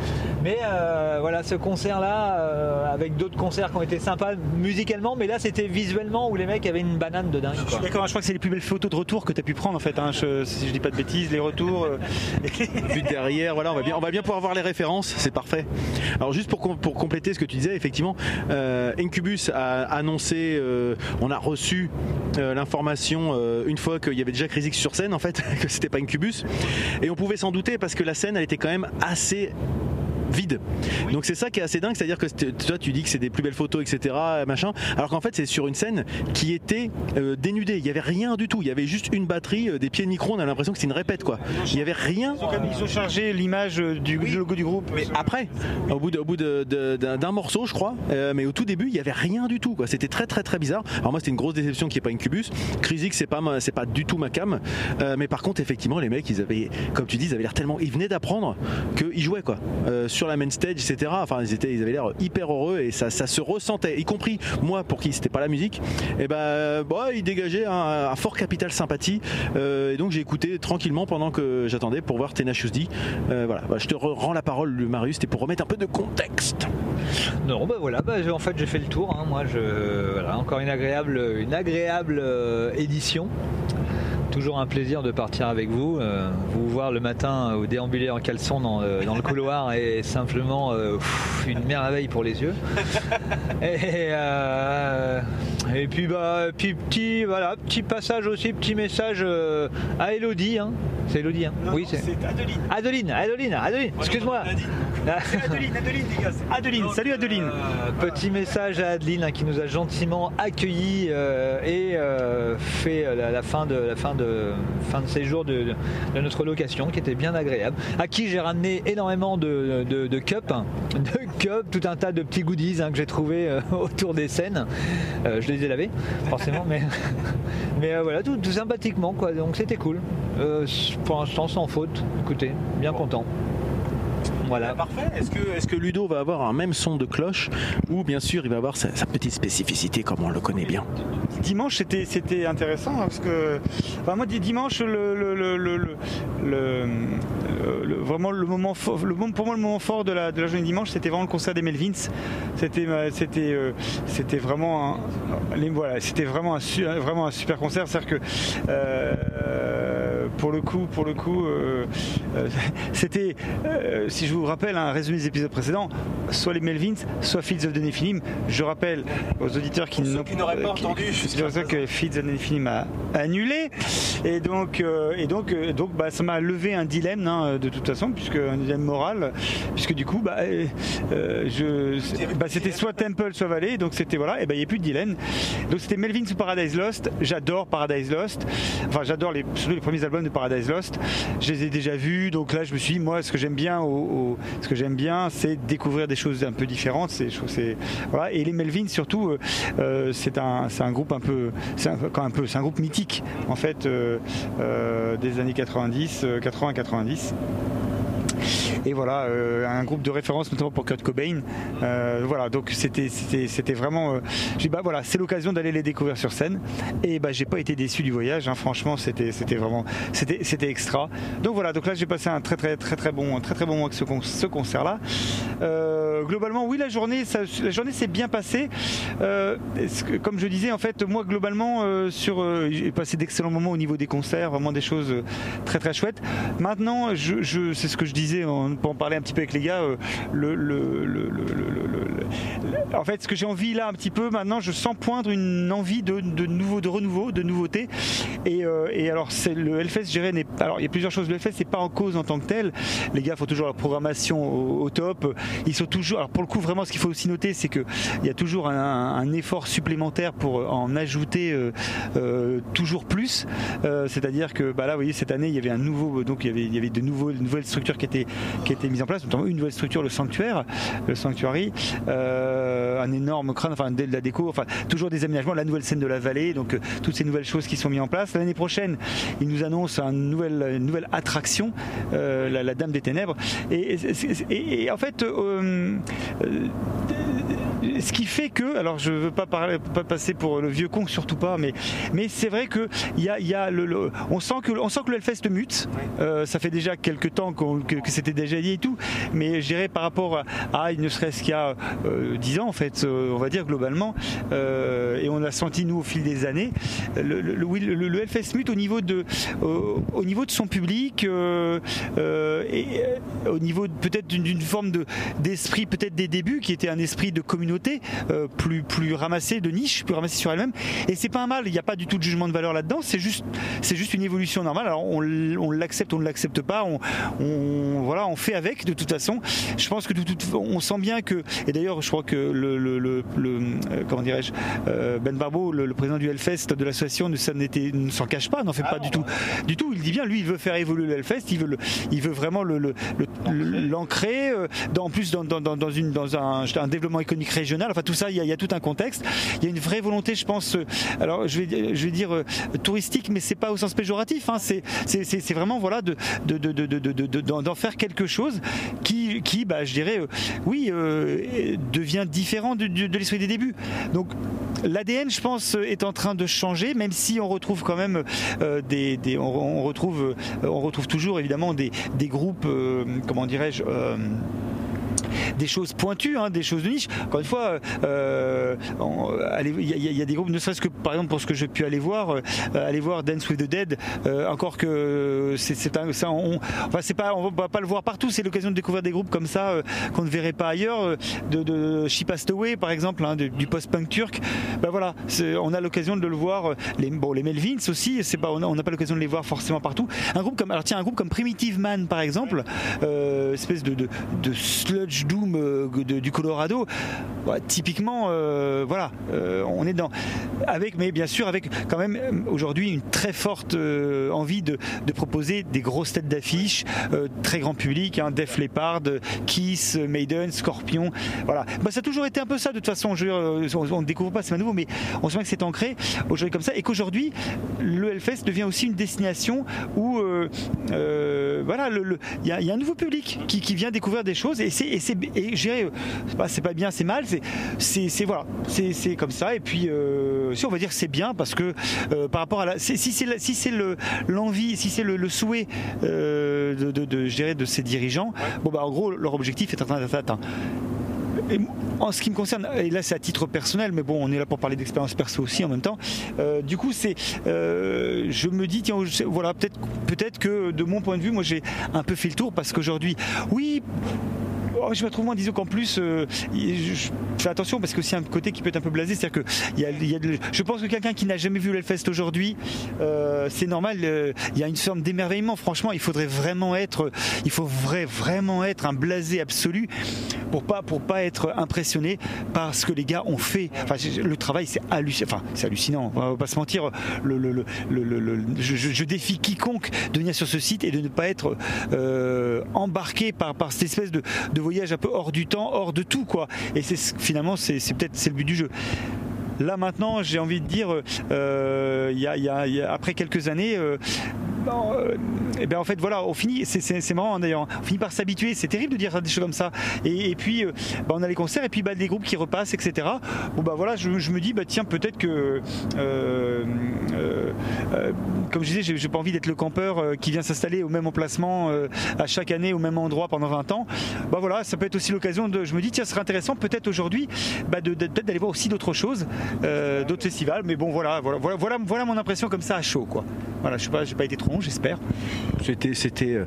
Mais euh, voilà, ce concert-là, euh, avec d'autres concerts qui ont été sympas musicalement, mais là c'était visuellement où les mecs avaient une banane de dingue. Je suis d'accord, je crois que c'est les plus belles photos de retour que tu as pu prendre en fait. hein, je- si je dis pas de bêtises, les retours. euh, Vu de derrière, voilà, on va bien, on va bien pouvoir voir les références, c'est parfait. Alors juste pour, com- pour compléter ce que tu disais, effectivement, euh, Incubus a annoncé, euh, on a reçu euh, l'information une fois qu'il y avait déjà Crisix sur scène, en fait, que c'était pas Incubus, et on pouvait s'en douter parce que la scène, elle était quand même assez vide. Donc c'est ça qui est assez dingue, c'est-à-dire que toi tu dis que c'est des plus belles photos, etc. Machin, alors qu'en fait c'est sur une scène qui était euh, dénudée. Il y avait rien du tout. Il y avait juste une batterie, euh, des pieds de micro. On a l'impression que c'est une répète quoi. Il y avait rien. Ils ont, chargé l'image euh, du logo du groupe. Mais après, au bout de- bout de- de- d'un d'un morceau, je crois, euh, mais au tout début, il y avait rien du tout. quoi. C'était très très très bizarre. Alors moi, c'était une grosse déception qu'il n'y ait pas Incubus. Crisix, c'est pas c'est pas du tout ma cam. Mais par contre, effectivement, les mecs, ils avaient, comme tu dis, ils avaient l'air tellement, ils venaient d'apprendre qu'ils jouaient quoi, sur la main stage, etc. Enfin, ils, étaient, ils avaient l'air hyper heureux et ça, ça se ressentait, y compris moi pour qui c'était pas la musique. Et ben, bah, ils dégageaient un, fort capital sympathie. Euh, et donc j'ai écouté tranquillement pendant que j'attendais pour voir Tenacious D. Euh, voilà, Bah, je te re- rends la parole, Marius, c'était pour remettre un peu de contexte. Non, bah voilà, bah, en fait j'ai fait le tour. hein. Moi, je, voilà, encore une agréable, une agréable euh, édition. Toujours un plaisir de partir avec vous, euh, vous voir le matin ou déambuler en caleçon dans, le- dans le couloir est simplement euh, une merveille pour les yeux. Et, euh, et puis bah puis petit voilà petit passage aussi petit message euh, à Elodie hein. c'est Elodie hein oui c'est Adeline. Adeline Adeline Adeline excuse-moi Adeline, Adeline, les gars. Adeline, salut Adeline. Euh, petit message à Adeline hein, qui nous a gentiment accueillis euh, et euh, fait euh, la, la fin de la fin de fin de séjour de, de- notre location qui était bien agréable. À qui j'ai ramené énormément de, de, de cups, hein, de cups, tout un tas de petits goodies hein, que j'ai trouvé autour des scènes. Euh, je les ai lavés forcément, mais mais euh, voilà tout, tout sympathiquement quoi. Donc c'était cool. Euh, pour l'instant sans faute. Écoutez, bien content. Voilà. Parfait. Est-ce que, est-ce que Ludo va avoir un même son de cloche ou bien sûr il va avoir sa, sa petite spécificité comme on le connaît bien? Dimanche, c'était c'était intéressant hein, parce que enfin, moi di- dimanche le, le, le, le, le- le- le- vraiment le moment fort, le moment- pour moi le moment fort de la, de la journée de dimanche c'était vraiment le concert des Melvins c'était euh, c'était euh, c'était vraiment un, les- voilà c'était vraiment un su- vraiment un super concert c'est à dire que euh, pour le coup pour le coup euh, c'était euh, si je vous rappelle un résumé des épisodes précédents soit les Melvins soit Fields of the Nephilim. Je rappelle aux auditeurs qui n'ont- euh, qui- c'est pour ça que Fields of the Nephilim a annulé. Et donc euh, et donc euh, donc bah, ça m'a levé un dilemme hein, de toute façon puisque un dilemme moral puisque du coup bah, euh, je bah, c'était soit Temple soit Valley donc c'était voilà et bah il n'y a plus de dilemme. Donc c'était Melvins ou Paradise Lost. J'adore Paradise Lost. Enfin j'adore les surtout les premiers albums de Paradise Lost. Je les ai déjà vus. Donc là je me suis dit moi ce que j'aime bien au, au- ce que j'aime bien c'est découvrir des choses un peu différentes et les Melvins surtout euh, euh, c'est un groupe un peu c'est un, un peu c'est un groupe mythique en fait euh, des années 90 euh, 80 90 et voilà euh, un groupe de référence notamment pour Kurt Cobain. Euh, voilà donc c'était vraiment euh, j'ai bah voilà c'est l'occasion d'aller les découvrir sur scène. Et bah j'ai pas été déçu du voyage hein. franchement c'était vraiment c'était extra. Donc voilà donc là j'ai passé un très très très très bon un très très bon moment avec ce, ce concert là globalement oui la journée la journée s'est bien passée. Comme je disais en fait moi globalement sur j'ai passé d'excellents moments au niveau des concerts vraiment des choses très très chouettes. Maintenant je, c'est ce que je disais on peut en parler un petit peu avec les gars euh, le, en fait ce que j'ai envie là un petit peu maintenant je sens poindre une envie de, nouveau de renouveau de nouveauté. Et, euh, et alors c'est le Hellfest je dirais alors il y a plusieurs choses. Le Hellfest c'est pas en cause en tant que tel. Les gars font toujours leur programmation au, top. Ils sont toujours alors pour le coup vraiment ce qu'il faut aussi noter c'est que il y a toujours un, effort supplémentaire pour en ajouter euh, euh, toujours plus. Euh, c'est-à-dire que bah là vous voyez cette année il y avait un nouveau donc il y avait il y avait de nouveaux de nouvelles structures qui étaient qui étaient mises en place notamment une nouvelle structure le sanctuaire le sanctuary euh, un énorme crâne enfin de la déco enfin toujours des aménagements la nouvelle scène de la vallée donc euh, toutes ces nouvelles choses qui sont mises en place. L'année prochaine ils nous annoncent une nouvelle attraction euh, la, dame des ténèbres. Et, en fait ce qui fait que, alors je veux pas parler, pas passer pour le vieux con, surtout pas, mais mais c'est vrai que il y a, il y a le, le- on sent que on sent que le Hellfest mute. Euh, ça fait déjà quelques temps que, que c'était déjà dit et tout, mais je dirais par rapport à, à ne serait-ce qu'il y a euh, 10 ans en fait, euh, on va dire globalement, euh, et on a senti nous au fil des années, le, le, Hellfest mute au niveau de au, au niveau de son public et au niveau peut-être d'une forme de d'esprit peut-être des débuts qui était un esprit de communauté euh, plus plus ramassé de niche plus ramassé sur elle-même. Et c'est pas un mal il n'y a pas du tout de jugement de valeur là-dedans c'est juste c'est juste une évolution normale. Alors on, l'accepte on ne l'accepte pas on, on voilà on fait avec de toute façon. Je pense que de toute on sent bien que et d'ailleurs je crois que le, le, le- le- euh, comment dirais-je euh, Ben Barbeau le, président du Hellfest de l'association ne s'en était- ne s'en cache pas n'en fait pas du tout. Du tout il dit bien lui il veut faire évoluer le Hellfest il veut le, il veut vraiment le- l'ancrer. dans en plus dans, dans, dans, dans une dans un, un développement économique régional. Enfin, tout ça, il y, a, tout un contexte. Il y a une vraie volonté, je pense. Euh, alors, je vais, je vais dire euh, touristique, mais c'est pas au sens péjoratif. Hein, c'est vraiment voilà de d'en de, de, faire quelque chose qui, bah, je dirais, oui, devient différent de, l'esprit des débuts. Donc, l'ADN, je pense, est en train de changer, même si on retrouve quand même des, on, retrouve, on retrouve toujours évidemment des groupes, comment dirais-je des choses pointues, hein, des choses de niche. Encore une fois, euh, il y, a des groupes, ne serait-ce que par exemple pour ce que j'ai pu aller voir, euh, aller voir Dance with the Dead, euh, encore que c'est un, ça, on, enfin c'est pas, on va pas le voir partout. C'est l'occasion de découvrir des groupes comme ça qu'on ne verrait pas ailleurs. De, de She Passed Away, par exemple, hein, du post-punk turc. Ben voilà, on a l'occasion de le voir. Les, bon, les Melvins aussi, c'est pas, on n'a pas l'occasion de les voir forcément partout. Un groupe comme, alors tiens, un groupe comme Primitive Man, par exemple, espèce de, de, de sludge doom euh, du Colorado, bah, typiquement, euh, voilà, euh, on est dans avec, mais bien sûr avec quand même aujourd'hui une très forte envie de, proposer des grosses têtes d'affiche, très grand public, hein, Def Leppard, Kiss, Maiden, Scorpion, voilà. Bah, ça a toujours été un peu ça de toute façon. Je, on ne découvre pas, c'est pas nouveau, mais on se voit que c'est ancré aujourd'hui comme ça et qu'aujourd'hui le Hellfest devient aussi une destination où voilà, il y, a un nouveau public qui, vient découvrir des choses et c'est et gérer, c'est pas, bien, c'est mal, c'est voilà, c'est comme ça. Et puis, euh, si on va dire c'est bien parce que euh, par rapport à la, si c'est si c'est l'envie, si c'est le, souhait euh, de, de, gérer de ces dirigeants, bon bah en gros leur objectif est en train d'être atteint. en ce qui me concerne, et là c'est à titre personnel, mais bon, on est là pour parler d'expérience perso aussi en même temps. du coup, c'est, je me dis, tiens, voilà, peut-être, peut-être que de mon point de vue, moi j'ai un peu fait le tour parce qu'aujourd'hui, oui, Oh, je me trouve moins, disons qu'en plus, euh, je fais attention parce que c'est un côté qui peut être un peu blasé. C'est-à-dire que y a, y a je pense que quelqu'un qui n'a jamais vu l'Elfest aujourd'hui, euh, c'est normal, euh, il y a une forme d'émerveillement. Franchement, il faudrait vraiment être, il faut vraiment être un blasé absolu pour pas, pour pas être impressionné par ce que les gars ont fait. Enfin, le travail, c'est hallucinant. Enfin, c'est hallucinant. On va pas se mentir. Je, défie quiconque de venir sur ce site et de ne pas être embarqué par, par cette espèce de, de voyage un peu hors du temps, hors de tout, quoi. Et c'est finalement, c'est peut-être le but du jeu. Là maintenant, j'ai envie de dire, euh, y a, après quelques années, euh, et euh, eh bien en fait voilà, on finit, c'est marrant hein, d'ailleurs, on finit par s'habituer. C'est terrible de dire des choses comme ça. Et, puis euh, bah, on a les concerts et puis bah, des groupes qui repassent, etc. Bon bah voilà, je, me dis bah tiens peut-être que euh, comme je disais, j'ai pas envie d'être le campeur qui vient s'installer au même emplacement à chaque année au même endroit pendant 20 ans. Bah voilà, ça peut être aussi l'occasion de. Je me dis tiens, ce serait intéressant peut-être aujourd'hui bah, peut-être d'aller voir aussi d'autres choses, d'autres festivals. Mais bon voilà, voilà, voilà, voilà, mon impression comme ça à chaud quoi. Voilà, je sais pas, pas été trop j'espère. C'était, c'était, euh,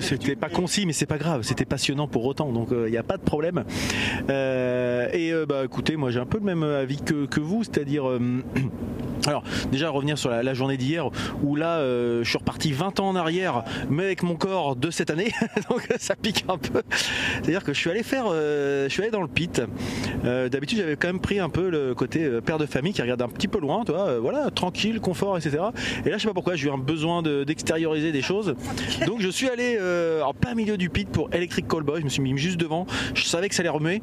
c'était pas concis, mais c'est pas grave. C'était passionnant pour autant, donc il euh, n'y a pas de problème. Euh, et bah écoutez, moi j'ai un peu le même avis que, que vous, c'est-à-dire alors déjà revenir sur la, journée d'hier où là euh, je suis reparti 20 ans en arrière mais avec mon corps de cette année donc ça pique un peu. C'est-à-dire que je suis allé faire euh, je suis allé dans le pit. Euh, d'habitude j'avais quand même pris un peu le côté père de famille qui regarde un petit peu loin, tu vois, voilà, tranquille, confort, etc. Et là je sais pas pourquoi j'ai eu un besoin d'extérioriser des choses. Donc je suis allé en plein milieu du pit pour Electric Callboy, je me suis mis juste devant, je savais que ça allait remuer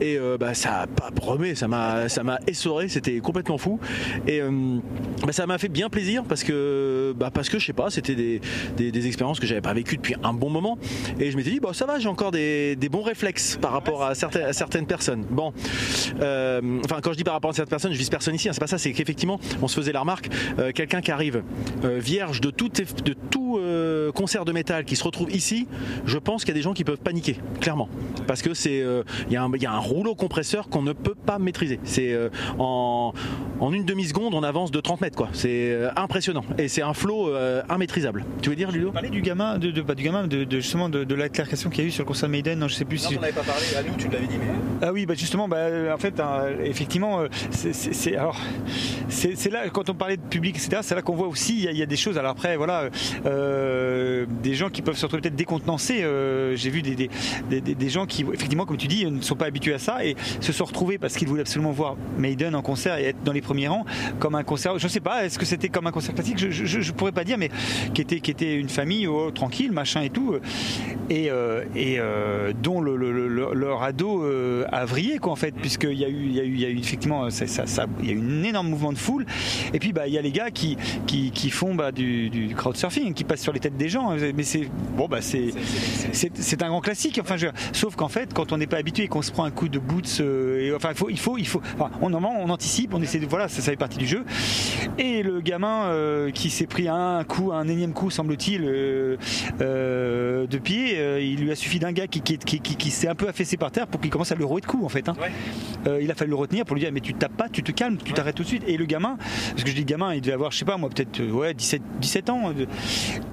et bah ça a pas remué, ça m'a essoré, c'était complètement fou. Et euh, bah, ça m'a fait bien plaisir parce que, bah, parce que je sais pas, c'était des, des, expériences que j'avais pas vécues depuis un bon moment. Et je m'étais dit, bon, ça va, j'ai encore des, des, bons réflexes par rapport à certaines, à certaines personnes. Bon, euh, enfin, quand je dis par rapport à certaines personnes, je vise personne ici, hein, c'est pas ça, c'est qu'effectivement, on se faisait la remarque, euh, quelqu'un qui arrive vierge de tout, de tout concert de métal qui se retrouve ici, je pense qu'il y a des gens qui peuvent paniquer, clairement. Parce que c'est, il y, y, a un rouleau compresseur qu'on ne peut pas maîtriser. C'est en, en une demi-seconde, on avance de 30 mètres, quoi. C'est euh, impressionnant. Et c'est un flot euh, immaîtrisable. Tu veux dire, Ludo? Parler du gamin, de, pas du gamin, de, justement de, de l'altercation qu'il y a eu sur le concert Maiden. Non, je sais plus non, si. On n'avait pas parlé. À nous, tu l'avais dit. Mais... Ah oui, bah justement, bah, en fait, hein, effectivement, euh, c'est alors c'est là quand on parlait de public, etc. C'est là qu'on voit aussi il y, a des choses. Alors après, voilà, des gens qui peuvent se retrouver peut-être décontenancés. J'ai vu des, des, des, gens qui, effectivement, comme tu dis, ne sont pas habitués à ça et se sont retrouvés parce qu'ils voulaient absolument voir Maiden en concert et être dans les premiers rangs, comme un concert je sais pas, est-ce que c'était comme un concert classique? Je, je, pourrais pas dire, mais qui était, qui était une famille oh, tranquille, machin et tout, et, euh, et euh, dont le, leur, leur ado euh, a vrillé quoi en fait puisqu'il y a eu il y a eu y a eu effectivement y a un énorme mouvement de foule et puis bah il y a les gars qui qui, qui font bah, du, du crowdsurfing qui passent sur les têtes des gens mais c'est bon bah c'est un grand classique. Enfin je- sauf qu'en fait quand on n'est pas habitué et qu'on se prend un coup de boots euh, et, enfin il faut il faut il faut enfin, on anticipe on essaie de voilà ça, ça fait partie du jeu. Et le gamin euh, qui s'est pris un coup un énième coup semble-t-il euh, de pied il lui a suffi d'un gars qui, qui, qui, s'est un peu affaissé par terre pour qu'il commence à le rouer de coups en fait hein. Il a fallu le retenir pour lui dire mais tu tapes pas tu te calmes tu t'arrêtes tout de suite. Et le gamin parce que je dis gamin il devait avoir je sais pas moi peut-être euh, ouais 17 17 ans euh,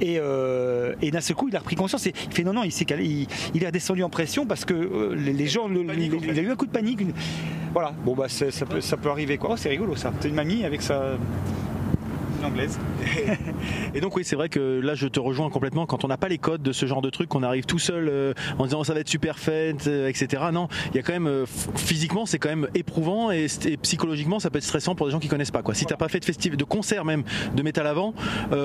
et euh, et d'un seul coup il a repris conscience et il fait non non il s'est calé il, il est redescendu en pression parce que euh, les, les gens le- il, il a eu un coup de panique une- voilà. Bon bah ça peut ça peut arriver quoi. Oh, c'est rigolo ça. C'est une mamie avec sa une anglaise Et donc oui, c'est vrai que là je te rejoins complètement. Quand on n'a pas les codes de ce genre de truc, qu'on arrive tout seul euh, en disant ça va être super fait, euh, etc. Non, il y a quand même euh, physiquement c'est quand même éprouvant et, et psychologiquement ça peut être stressant pour des gens qui connaissent pas quoi. Si t'as pas fait de festival, de concert même de métal avant,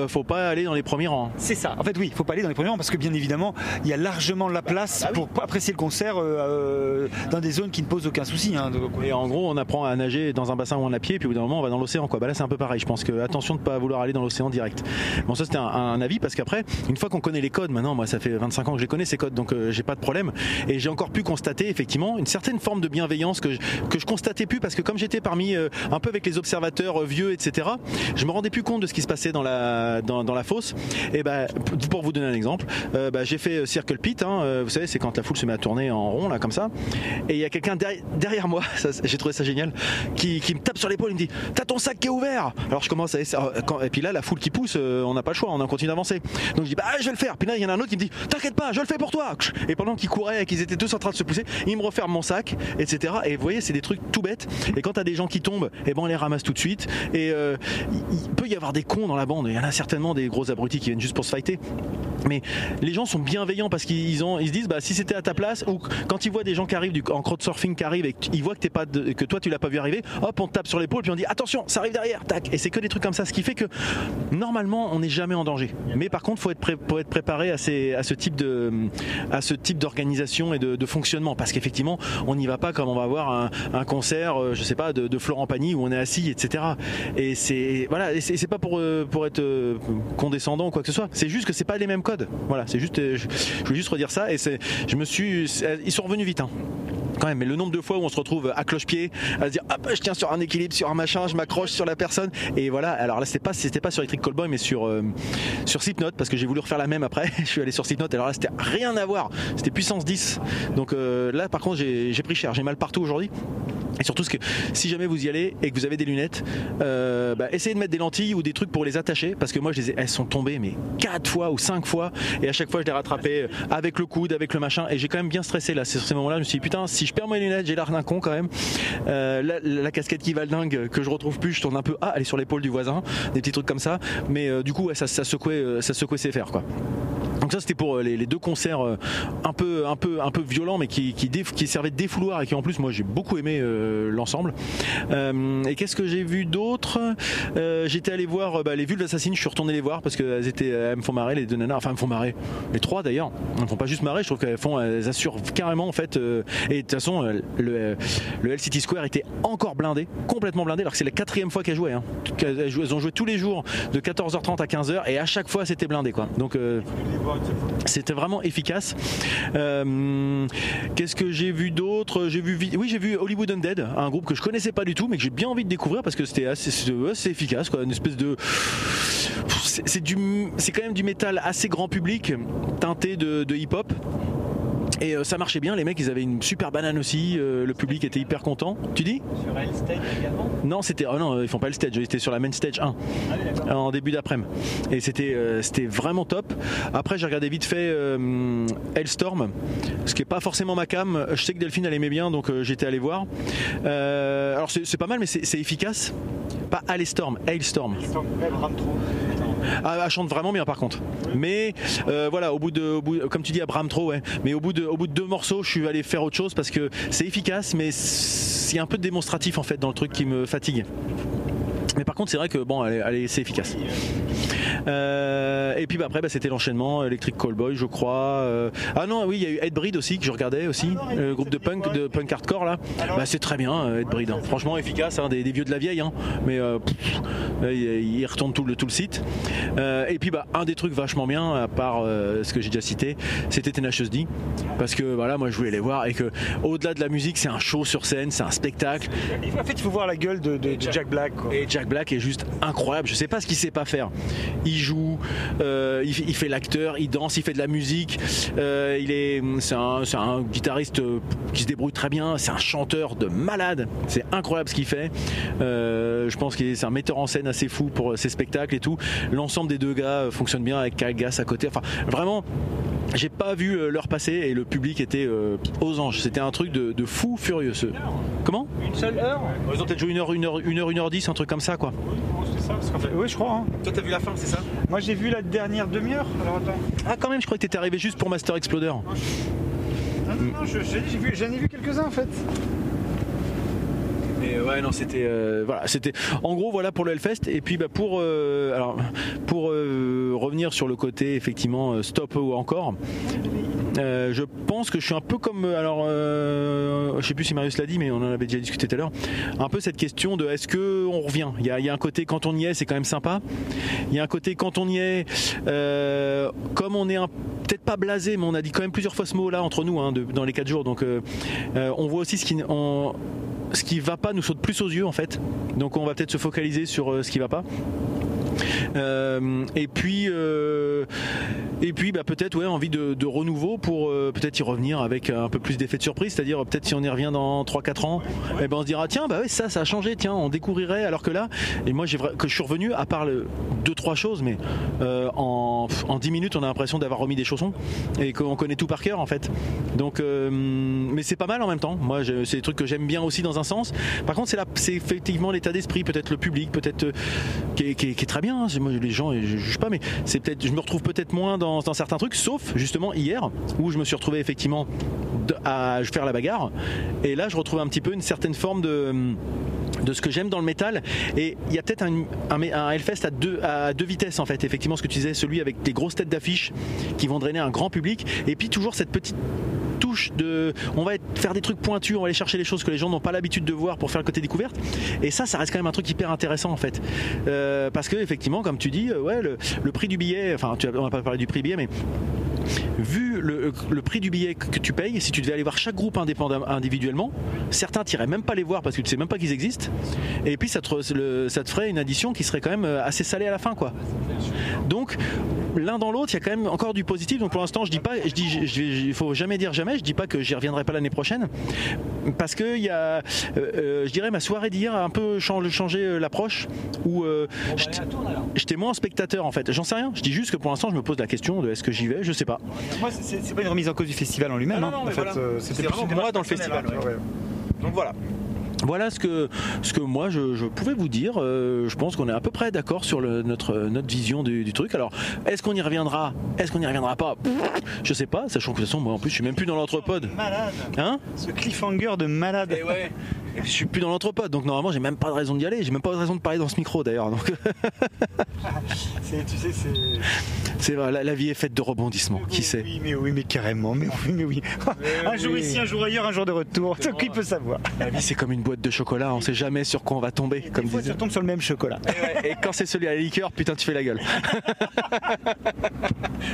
faut pas aller dans les premiers rangs. C'est ça. En fait, oui, faut pas aller dans les premiers rangs parce que bien évidemment, il y a largement la place pour apprécier le concert dans des zones qui ne posent aucun souci. hein. Et en gros, on apprend à nager dans un bassin où on a pied, puis au bout d'un moment, on va dans l'océan. Quoi. Bah là, c'est un peu pareil. Je pense que attention de pas vouloir aller dans l'océan direct. Bon, ça c'était un, avis parce qu'après, une fois qu'on connaît les codes, maintenant, moi, ça fait 25 ans que je les connais ces codes, donc euh, j'ai pas de problème. Et j'ai encore pu constater effectivement une certaine forme de bienveillance que je, que je constatais plus parce que comme j'étais parmi euh, un peu avec les observateurs euh, vieux, etc. Je me rendais plus compte de ce qui se passait dans la dans, la fosse. Et ben pour vous donner un exemple, bah, j'ai fait Circle Pit. hein, vous savez, c'est quand la foule se met à tourner en rond là comme ça. Et il y a quelqu'un derrière, moi, j'ai trouvé ça génial, qui, qui me tape sur l'épaule, il me dit T'as ton sac qui est ouvert Alors je commence à essayer, et puis là la foule qui pousse, euh, on n'a pas le choix, on en continue d'avancer. Donc je dis Bah je vais le faire. Puis là il y en a un autre qui me dit T'inquiète pas, je le fais pour toi. Et pendant qu'ils couraient et qu'ils étaient tous en train de se pousser, ils me referment mon sac, etc. Et vous voyez, c'est des trucs tout bêtes. Et quand t'as des gens qui tombent, et ben on les ramasse tout de suite. Et euh, il, peut y avoir des cons dans la bande. Il y en a certainement des gros abrutis qui viennent juste pour se fighter. Mais les gens sont bienveillants parce qu'ils se disent, bah, si c'était à ta place, ou quand ils voient des gens qui arrivent du, en crowdsurfing qui arrivent et qu'ils voient que, t'es pas que toi tu l'as pas vu arriver, hop, on te tape sur l'épaule puis on dit attention, ça arrive derrière, tac. Et c'est que des trucs comme ça, ce qui fait que normalement on n'est jamais en danger. Mais par contre, faut être, pré- être préparé à, ces, ce type d'organisation et de, fonctionnement parce qu'effectivement, on n'y va pas comme on va voir un, concert, euh, je sais pas, de, Florent Pagny où on est assis, etc. Et c'est voilà, c'est pas pour euh, être euh, condescendant ou quoi que ce soit. C'est juste que c'est pas les mêmes codes. Voilà, c'est juste, je, voulais juste redire ça et c'est, je me suis, ils sont revenus vite. Hein quand même, mais le nombre de fois où on se retrouve à cloche-pied, à se dire hop, je tiens sur un équilibre, sur un machin, je m'accroche sur la personne, et voilà. Alors là, pas, c'était pas sur Electric Callboy, mais sur euh, sur Slipknot, parce que j'ai voulu refaire la même après. je suis allé sur Slipknot, alors là, c'était rien à voir, c'était puissance 10. Donc euh, là, par contre, j'ai pris cher, j'ai mal partout aujourd'hui. Et surtout, ce que si jamais vous y allez et que vous avez des lunettes, euh, bah, essayez de mettre des lentilles ou des trucs pour les attacher, parce que moi, je les ai- elles sont tombées mais quatre fois ou cinq fois, et à chaque fois, je les rattrapais avec le coude, avec le machin, et j'ai quand même bien stressé là. C'est sur ces moments-là, je me suis dit putain, si je perds mes lunettes, j'ai l'air d'un con quand même. Euh, la, la casquette qui va le dingue que je retrouve plus, je tourne un peu, ah, elle est sur l'épaule du voisin, des petits trucs comme ça. Mais euh, du coup, ça, secouait, euh, ça secouait ses fers quoi. Donc ça c'était pour euh, les, deux concerts un peu un peu un peu violents mais qui qui, servaient de défouloir et qui en plus moi j'ai beaucoup aimé l'ensemble. Et qu'est-ce que j'ai vu d'autre? J'étais allé voir bah, les Vulves Assassines, je suis retourné les voir parce qu'elles étaient elles me font marrer les deux nanas, enfin elles me font marrer. Les trois d'ailleurs, elles me font pas juste marrer, je trouve qu'elles font elles assurent carrément en fait et de toute façon le le L City Square était encore blindé, complètement blindé alors que c'est la quatrième fois qu'elles jouaient hein. Jouaient- Elles ont joué tous les jours de 14h30 à 15h et à chaque fois c'était blindé quoi. Donc euh, c'était vraiment efficace. Euh, Qu'est-ce que j'ai vu d'autre? J'ai vu, oui, j'ai vu Hollywood Undead, un groupe que je connaissais pas du tout, mais que j'ai bien envie de découvrir parce que c'était assez, efficace. Une espèce de, c'est quand même du métal assez grand public, teinté de, de hip-hop. Et euh, ça marchait bien, les mecs ils avaient une super banane aussi, euh, le public était hyper content. Tu dis? Sur L-Stage également? Non, c'était. Oh non, ils font pas le stage, ils étaient sur la main stage 1 en début d'après-midi. Et c'était euh, c'était vraiment top. Après, j'ai regardé vite fait Hellstorm, ce qui est pas forcément ma cam. Je sais que Delphine elle aimait bien, donc j'étais allé voir. Alors c'est pas mal, mais c'est efficace. Pas Hellstorm, Hailstorm. Ah, elle chante vraiment bien par contre. Mais euh, voilà, au bout de, comme tu dis, Abraham trop. Mais au bout de, au bout de deux morceaux, je suis allé faire autre chose parce que c'est efficace, mais c'est un peu démonstratif en fait dans le truc qui me fatigue. Mais par contre, c'est vrai que bon, allez, allez, c'est efficace. Euh, et puis bah, après, bah, c'était l'enchaînement Electric Callboy, je crois. Euh, ah non, oui, il y a eu Ed Breed aussi que je regardais aussi, le groupe de punk, de punk hardcore là. Bah, c'est très bien, Ed Breed. hein. Franchement efficace, hein, des, des vieux de la vieille, hein. mais euh, pff, euh, il, retourne tout le, tout le site. Euh, et puis bah, un des trucs vachement bien, à part euh, ce que j'ai déjà cité, c'était Tenacious D, parce que voilà, moi je voulais les voir et que au-delà de la musique, c'est un show sur scène, c'est un spectacle. En fait, il faut voir la gueule de, de- de Jack Black. quoi. Et Jack Black est juste incroyable. Je sais pas ce qu'il sait pas faire. Il joue, euh, il, fait- il fait l'acteur, il danse, il fait de la musique. Euh, il est, c'est un, guitariste euh, qui se débrouille très bien. C'est un chanteur de malade. C'est incroyable ce qu'il fait. Je pense que c'est un metteur en scène assez fou pour ses spectacles et tout. L'ensemble des deux gars fonctionne bien avec Kyle Gass à côté. Enfin, vraiment. J'ai pas vu euh, l'heure passer et le public était euh, aux anges. C'était un truc de, de fou furieux. Ce... Comment? Une seule heure? Ils ont peut-être joué une heure, une heure, une heure, une heure dix, un truc comme ça, quoi. Oui, je crois. hein. Toi, t'as vu la fin, c'est ça? Moi, j'ai vu la dernière demi-heure. Alors attends. Ah, quand même, je crois que t'étais arrivé juste pour Master Exploder. Non, non, non, vu- j'en ai vu quelques-uns en fait. Mais ouais, non, c'était euh, voilà, c'était en gros voilà pour le Hellfest. Et puis bah, pour euh, alors pour euh, revenir sur le côté effectivement euh, stop ou encore. Euh, je pense que je suis un peu comme euh, alors euh, je sais plus si Marius l'a dit mais on en avait déjà discuté tout à l'heure un peu cette question de est-ce que on revient? Il y, a, un côté quand on y est c'est quand même sympa il y a un côté quand on y est euh, comme on est peut-être pas blasé mais on a dit quand même plusieurs fois ce mot là entre nous hein, dans les quatre jours donc on voit aussi ce qui on- ce qui va pas nous saute plus aux yeux en fait. Donc on va peut-être se focaliser sur ce qui va pas. Euh, et puis, euh, et puis bah, peut-être ouais, envie de, renouveau pour euh, peut-être y revenir avec un peu plus d'effet de surprise. C'est-à-dire peut-être si on y revient dans 3-4 ans, eh ben, on se dira tiens, bah ouais, ça, ça a changé, tiens, on découvrirait. Alors que là, et moi j'ai que je suis revenu, à part le, deux, trois choses, mais en, en 10 minutes, on a l'impression d'avoir remis des chaussons et qu'on connaît tout par cœur en fait. Donc, mais c'est pas mal en même temps. Moi, c'est des trucs que j'aime bien aussi dans un sens. Par contre, c'est c'est effectivement l'état d'esprit, peut-être le public, peut-être qui, qui est très bien. Hein. Les gens, je juge pas, mais c'est peut-être, je me retrouve peut-être moins dans, dans certains trucs, sauf justement hier où je me suis retrouvé effectivement à faire la bagarre. Et là, je retrouve un petit peu une certaine forme de de ce que j'aime dans le métal. Et il y a peut-être un, un, Hellfest à deux, à deux vitesses en fait effectivement ce que tu disais celui avec des grosses têtes d'affiche qui vont drainer un grand public. Et puis toujours cette petite touche de on va faire des trucs pointus on va aller chercher les choses que les gens n'ont pas l'habitude de voir pour faire le côté découverte. Et ça ça reste quand même un truc hyper intéressant en fait. Euh, parce que effectivement comme tu dis euh, ouais le, prix du billet enfin tu on n'a pas parlé du prix billet mais vu le, le prix du billet que tu payes, si tu devais aller voir chaque groupe indépendamment, individuellement, certains t'irais même pas les voir parce que tu sais même pas qu'ils existent. Et puis ça te, le- ça te ferait une addition qui serait quand même euh, assez salée à la fin, quoi. Donc l'un dans l'autre, il y a quand même encore du positif. Donc pour l'instant, je dis pas, je dis, je- je- il faut jamais dire jamais. Je dis pas que j'y reviendrai pas l'année prochaine, parce que il y a, euh, euh, je dirais, ma soirée d'hier a un peu changé, changé l'approche où euh, j'étais- j'étais moins spectateur en fait. J'en sais rien. Je dis juste que pour l'instant, je me pose la question de est-ce que j'y vais? Je sais pas. Moi, c'est- pas une remise en cause du festival en lui-même. Non, non, hein. mais en fait, voilà. euh, c'était vraiment moi dans le festival, ouais. Donc voilà. Voilà ce que, ce que moi je, je pouvais vous dire. Euh, je pense qu'on est à peu près d'accord sur le- notre, notre vision du, du truc. Alors, est-ce qu'on y reviendra? Est-ce qu'on y reviendra pas? Je sais pas, sachant que de toute façon, moi en plus, je suis même plus dans l'entrepode. Malade. Hein? Ce cliffhanger de malade. Et ouais. Je suis plus dans l'entrepode, donc normalement, j'ai même pas de raison d'y aller. J'ai même pas de raison de parler dans ce micro d'ailleurs. Donc, C'est- Tu sais, c'est. la, la vie est faite de rebondissements. Qui sait Oui, mais oui, mais carrément. Mais oui, mais oui. un jour oui. ici, un jour ailleurs, un jour de retour. Qui peut savoir? La vie, c'est comme une boîte de chocolat. On sait jamais sur quoi on va tomber, comme Des fois, disait. ça tombe sur le même chocolat. Et quand c'est celui à la liqueur, putain, tu fais la gueule.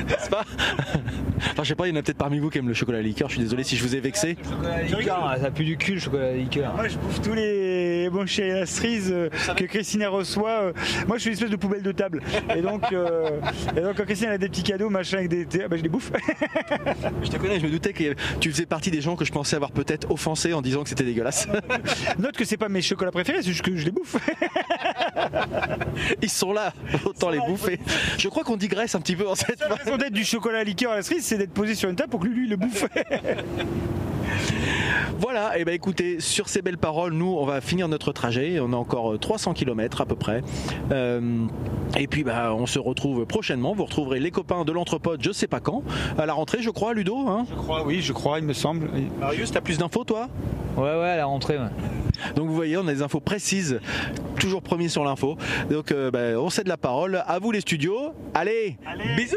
N'est-ce pas? Enfin, je sais pas, il y en a peut-être parmi vous qui aiment le chocolat à la liqueur. Je suis désolé si je vous ai vexé. Chocolat à liqueur, ça pue du cul le chocolat à liqueur. Je bouffe tous les bons chez la cerise euh, que Christine reçoit. euh, Moi, je suis une espèce de poubelle de table. Et donc, euh, et donc quand Christine a des petits cadeaux, machin, avec des. ah, bah, je les bouffe. Je te connais, je me doutais que tu faisais partie des gens que je pensais avoir peut-être offensé en disant que c'était dégueulasse. Note que c'est pas mes chocolats préférés, c'est juste que je les bouffe. Ils sont là, autant les bouffer. Je crois qu'on digresse un petit peu en cette La raison d'être du chocolat à liqueur à la cerise, c'est d'être posé sur une table pour que lui, lui le bouffe. Voilà, et ben écoutez, sur ces belles paroles, nous, on va finir notre trajet. On a encore 300 km à peu près. Euh, et puis, bah, on se retrouve prochainement. Vous retrouverez les copains de l'entrepode, je sais pas quand, à la rentrée, je crois, Ludo. Hein? Je crois, oui, je crois, il me semble. Marius, t'as plus d'infos, toi? Ouais, ouais, à la rentrée. Ouais. Donc vous voyez, on a des infos précises, toujours premier sur l'info. Donc euh, bah, on cède la parole à vous les studios. Allez, bisous,